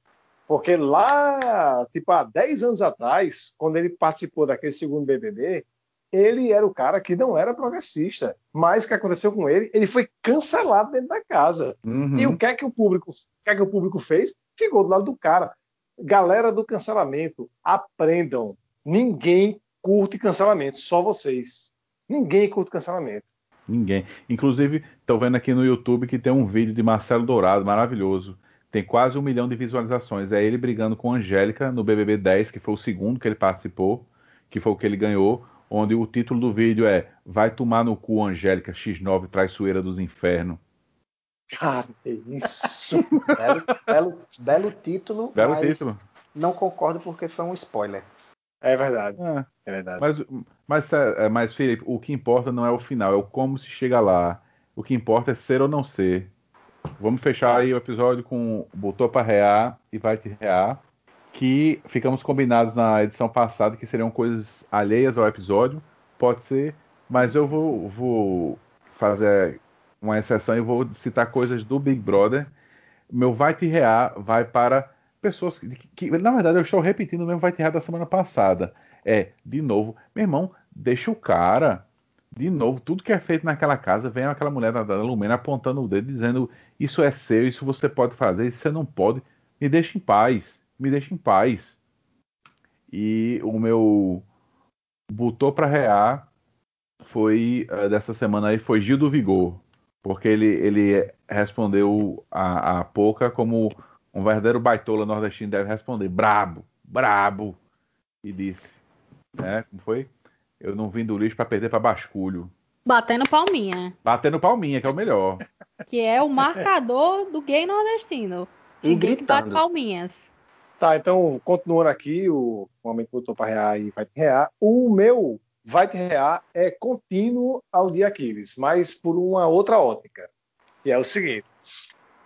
Porque lá, tipo, há 10 anos atrás, quando ele participou daquele segundo BBB, ele era o cara que não era progressista. Mas o que aconteceu com ele? Ele foi cancelado dentro da casa. Uhum. E o que é que o público, o que é que o público fez? Ficou do lado do cara. Galera do cancelamento, aprendam. Ninguém curte cancelamento, só vocês. Ninguém curte cancelamento. Ninguém. Inclusive, estou vendo aqui no YouTube que tem um vídeo de Marcelo Dourado maravilhoso. Tem quase um milhão de visualizações. É ele brigando com a Angélica no BBB 10, que foi o segundo que ele participou, que foi o que ele ganhou, onde o título do vídeo é Vai tomar no cu, Angélica, X9, traiçoeira dos infernos. Cara, é isso. Belo, belo, belo título, Belo mas título. não concordo porque foi um spoiler. É verdade. É, É verdade. mas, mas, é, mas, Felipe, o que importa não é o final, é o como se chega lá. O que importa é ser ou não ser. Vamos fechar aí o episódio com botou para rear e vai te rear, que ficamos combinados na edição passada que seriam coisas alheias ao episódio, pode ser, mas eu vou, vou fazer uma exceção e vou citar coisas do Big Brother. Meu vai te rear vai para pessoas que, que, na verdade eu estou repetindo o mesmo vai te rear da semana passada. É, de novo, meu irmão, deixa o cara de novo, tudo que é feito naquela casa, vem aquela mulher da, da Lumena apontando o dedo, dizendo: Isso é seu, isso você pode fazer, isso você não pode. Me deixa em paz, me deixa em paz. E o meu botou para rear foi uh, dessa semana aí foi Gil do Vigor, porque ele, ele respondeu a, a Pouca como um verdadeiro baitola nordestino deve responder: brabo, brabo. E disse, né? Como foi? Eu não vim do lixo para perder para basculho. Batendo palminha. Batendo palminha, que é o melhor. Que é o marcador do gay nordestino. E gritando. Bate palminhas. Tá, então, continuando aqui, o momento botou para rear e vai te rear. O meu vai te rear é contínuo ao de Aquiles, mas por uma outra ótica. E é o seguinte: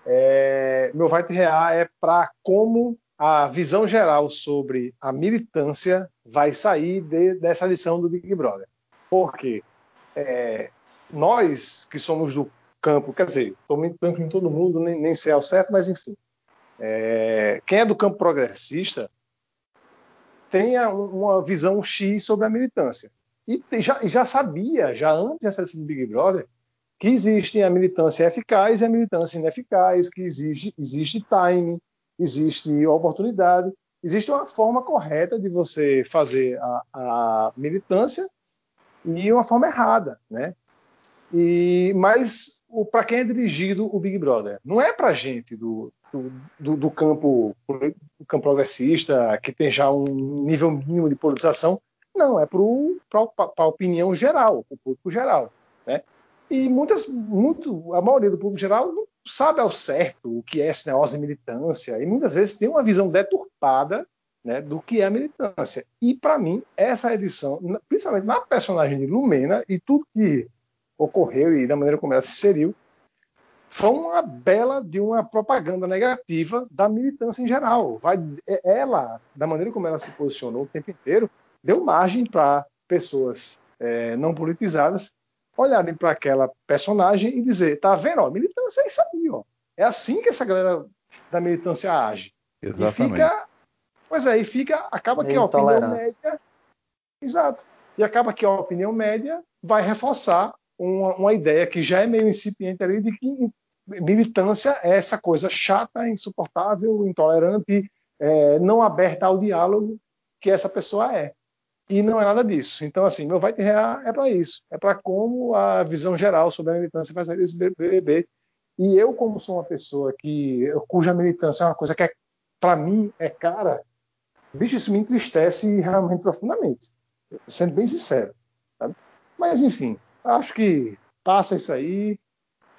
é, meu vai te rear é para como a visão geral sobre a militância vai sair de, dessa lição do Big Brother. Porque é, nós que somos do campo, quer dizer, estou me em todo mundo, nem, nem sei ao certo, mas enfim. É, quem é do campo progressista tem uma visão X sobre a militância. E já, já sabia, já antes dessa lição do Big Brother, que existe a militância eficaz e a militância ineficaz, que existe, existe time, existe oportunidade, existe uma forma correta de você fazer a, a militância e uma forma errada, né? E mas para quem é dirigido o Big Brother não é para gente do, do, do, campo do campo progressista que tem já um nível mínimo de politização, não é para a opinião geral, o público geral, né? E muitas, muito, a maioria do público geral não sabe ao certo o que é negócio de militância e muitas vezes tem uma visão deturpada né, do que é a militância. E para mim, essa edição, principalmente na personagem de Lumena e tudo que ocorreu e da maneira como ela se inseriu, foi uma bela de uma propaganda negativa da militância em geral. Vai, é, ela, da maneira como ela se posicionou o tempo inteiro, deu margem para pessoas é, não politizadas olharem para aquela personagem e dizer, tá vendo, ó, militância é isso aí, ó. É assim que essa galera da militância age. Exatamente. E fica, pois é, e fica, acaba que a opinião média, exato, e acaba que a opinião média vai reforçar uma, uma ideia que já é meio incipiente ali de que militância é essa coisa chata, insuportável, intolerante, é, não aberta ao diálogo que essa pessoa é. E não é nada disso. Então, assim, meu vai te é para isso. É para como a visão geral sobre a militância vai sair BBB. E eu, como sou uma pessoa que cuja militância é uma coisa que, é, para mim, é cara, bicho, isso me entristece realmente profundamente. Sendo bem sincero. Sabe? Mas, enfim, acho que passa isso aí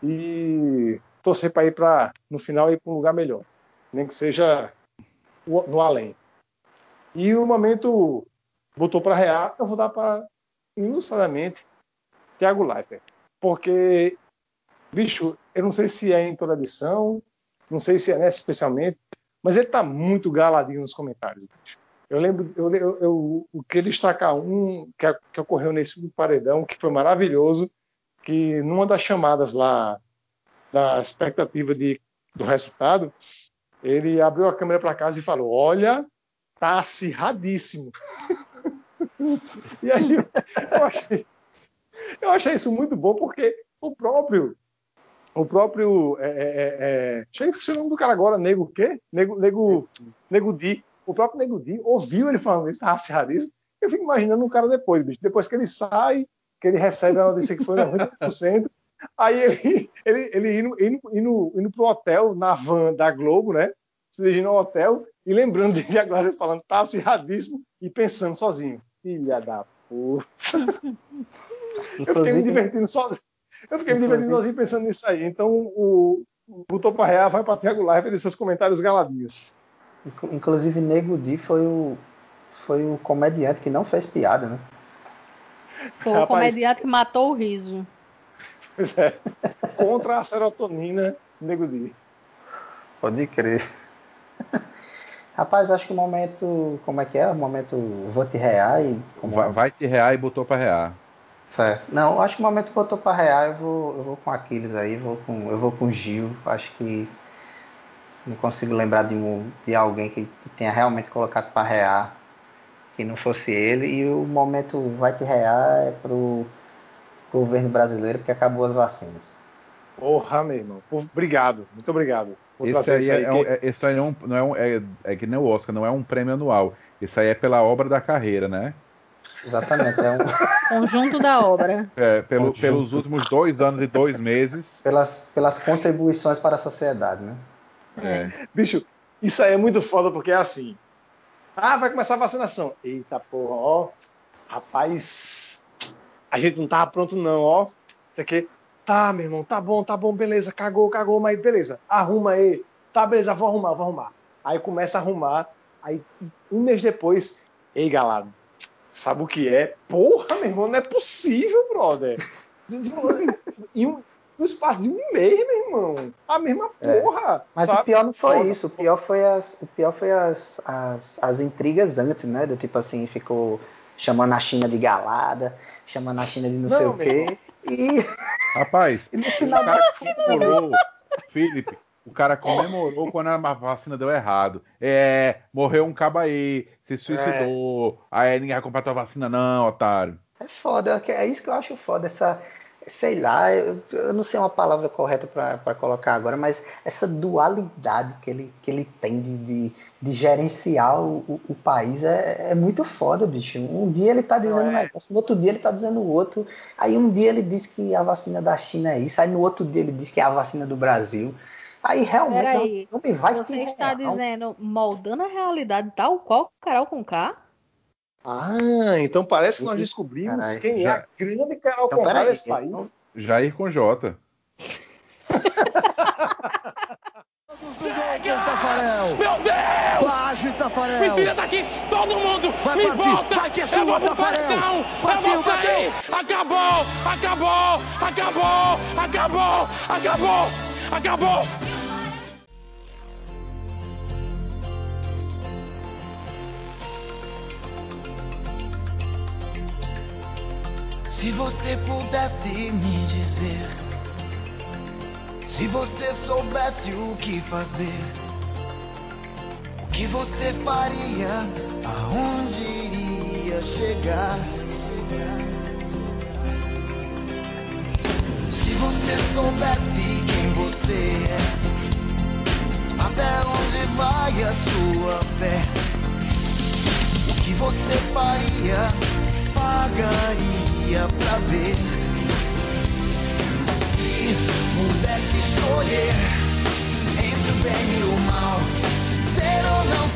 e torcer para ir para, no final, ir para um lugar melhor. Nem que seja no além. E o momento botou para real, eu vou dar para ilustradamente Thiago Leifert. Porque, bicho, eu não sei se é em toda edição, não sei se é nessa especialmente, mas ele tá muito galadinho nos comentários, bicho. Eu lembro, eu, eu, eu, eu queria destacar um que, que ocorreu nesse paredão, que foi maravilhoso, que numa das chamadas lá da expectativa de, do resultado, ele abriu a câmera para casa e falou: Olha, tá acirradíssimo. e aí eu achei, eu achei isso muito bom porque o próprio o próprio é, é, é, é o nome do cara agora, Nego o quê? Nego, Nego, Nego Di. O próprio Nego Di ouviu ele falando isso, racialismo. Eu fico imaginando o cara depois, bicho. Depois que ele sai, que ele recebe a notícia que foi 90%, aí ele, ele, ele indo, indo, indo, indo pro hotel na van da Globo, né? Se dirigindo ao hotel e lembrando de agora falando, tá acirradíssimo e pensando sozinho. Filha da puta. eu fiquei me divertindo sozinho. Eu fiquei me divertindo sozinho pensando nisso aí. Então, o, o Botou para Real vai para Thiago Live e seus comentários galadinhos. Inclusive, Nego Di foi o, foi o comediante que não fez piada, né? Foi o comediante que matou o riso. Pois é. Contra a serotonina, nego Di. Pode crer. Rapaz, acho que o momento. Como é que é? O momento. Vou te rear e. Como... Vai, vai te rear e botou pra rear. Certo. Não, acho que o momento que botou pra rear, eu vou, eu vou com Aquiles aí, vou com, eu vou com Gil. Acho que. Não consigo lembrar de, um, de alguém que, que tenha realmente colocado pra rear que não fosse ele. E o momento vai te rear é pro governo brasileiro, porque acabou as vacinas. Porra, meu irmão. Obrigado, muito obrigado. Esse aí, é, é um- que- é- esse aí é um, não é, um, é, é que nem o Oscar, não é um prêmio anual. Isso aí é pela obra da carreira, né? Exatamente. É um, Conjunto da obra. É, pelo- Conjunto. pelos últimos dois anos e dois meses. pelas, pelas contribuições para a sociedade, né? É. Bicho, isso aí é muito foda porque é assim. Ah, vai começar a vacinação. Eita porra, ó. Rapaz, a gente não tava pronto não, ó. Isso aqui. Tá, meu irmão, tá bom, tá bom, beleza. Cagou, cagou, mas beleza. Arruma aí. Tá, beleza, vou arrumar, vou arrumar. Aí começa a arrumar. Aí um mês depois, ei, galado, sabe o que é? Porra, meu irmão, não é possível, brother. Em um, no espaço de um mês, meu irmão. A mesma É. porra. Mas sabe? o pior não foi Foda. isso, o pior foi as, o pior foi as, as, as intrigas antes, né? Do tipo assim, ficou chamando a China de galada, chamando a China de não, Não, sei o quê. E, Rapaz, no o final cara da comemorou, Felipe, o cara comemorou quando a vacina deu errado. É, morreu um cabo aí, se suicidou. Aí ninguém vai comprar tua vacina, não, otário. É foda, é isso que eu acho foda, essa, sei lá, eu, eu não sei uma palavra correta para colocar agora, mas essa dualidade que ele, que ele tem de, de, de gerenciar o, o, o país é, é muito foda, bicho. Um dia ele tá dizendo um Não, é. negócio, no outro dia ele tá dizendo o outro, aí um dia ele diz que a vacina da China é isso, aí no outro dia ele diz que é a vacina do Brasil. Aí realmente Peraí, não, não me vai Você está real. dizendo moldando a realidade tal qual Carol com K? Ah, então parece que nós descobrimos Caralho, quem é já- a grande Carol Então, peraí, desse país. eu- Jair com J. Tafarel! Meu Deus! Plágio, Tafarel. Me tira daqui! Todo mundo! Vai me partir, volta! vai que é eu sua, vou pro Tafarel. paredão! Partiu, eu vou sair! Acabou! Acabou! Acabou! Acabou! Acabou! Acabou! Se você pudesse me dizer, se você soubesse o que fazer, o que você faria, aonde iria chegar? Se você soubesse quem você é, até onde vai a sua fé, o que você faria, pagaria pra ver. Se pudesse escolher entre o bem e o mal, ser ou não ser.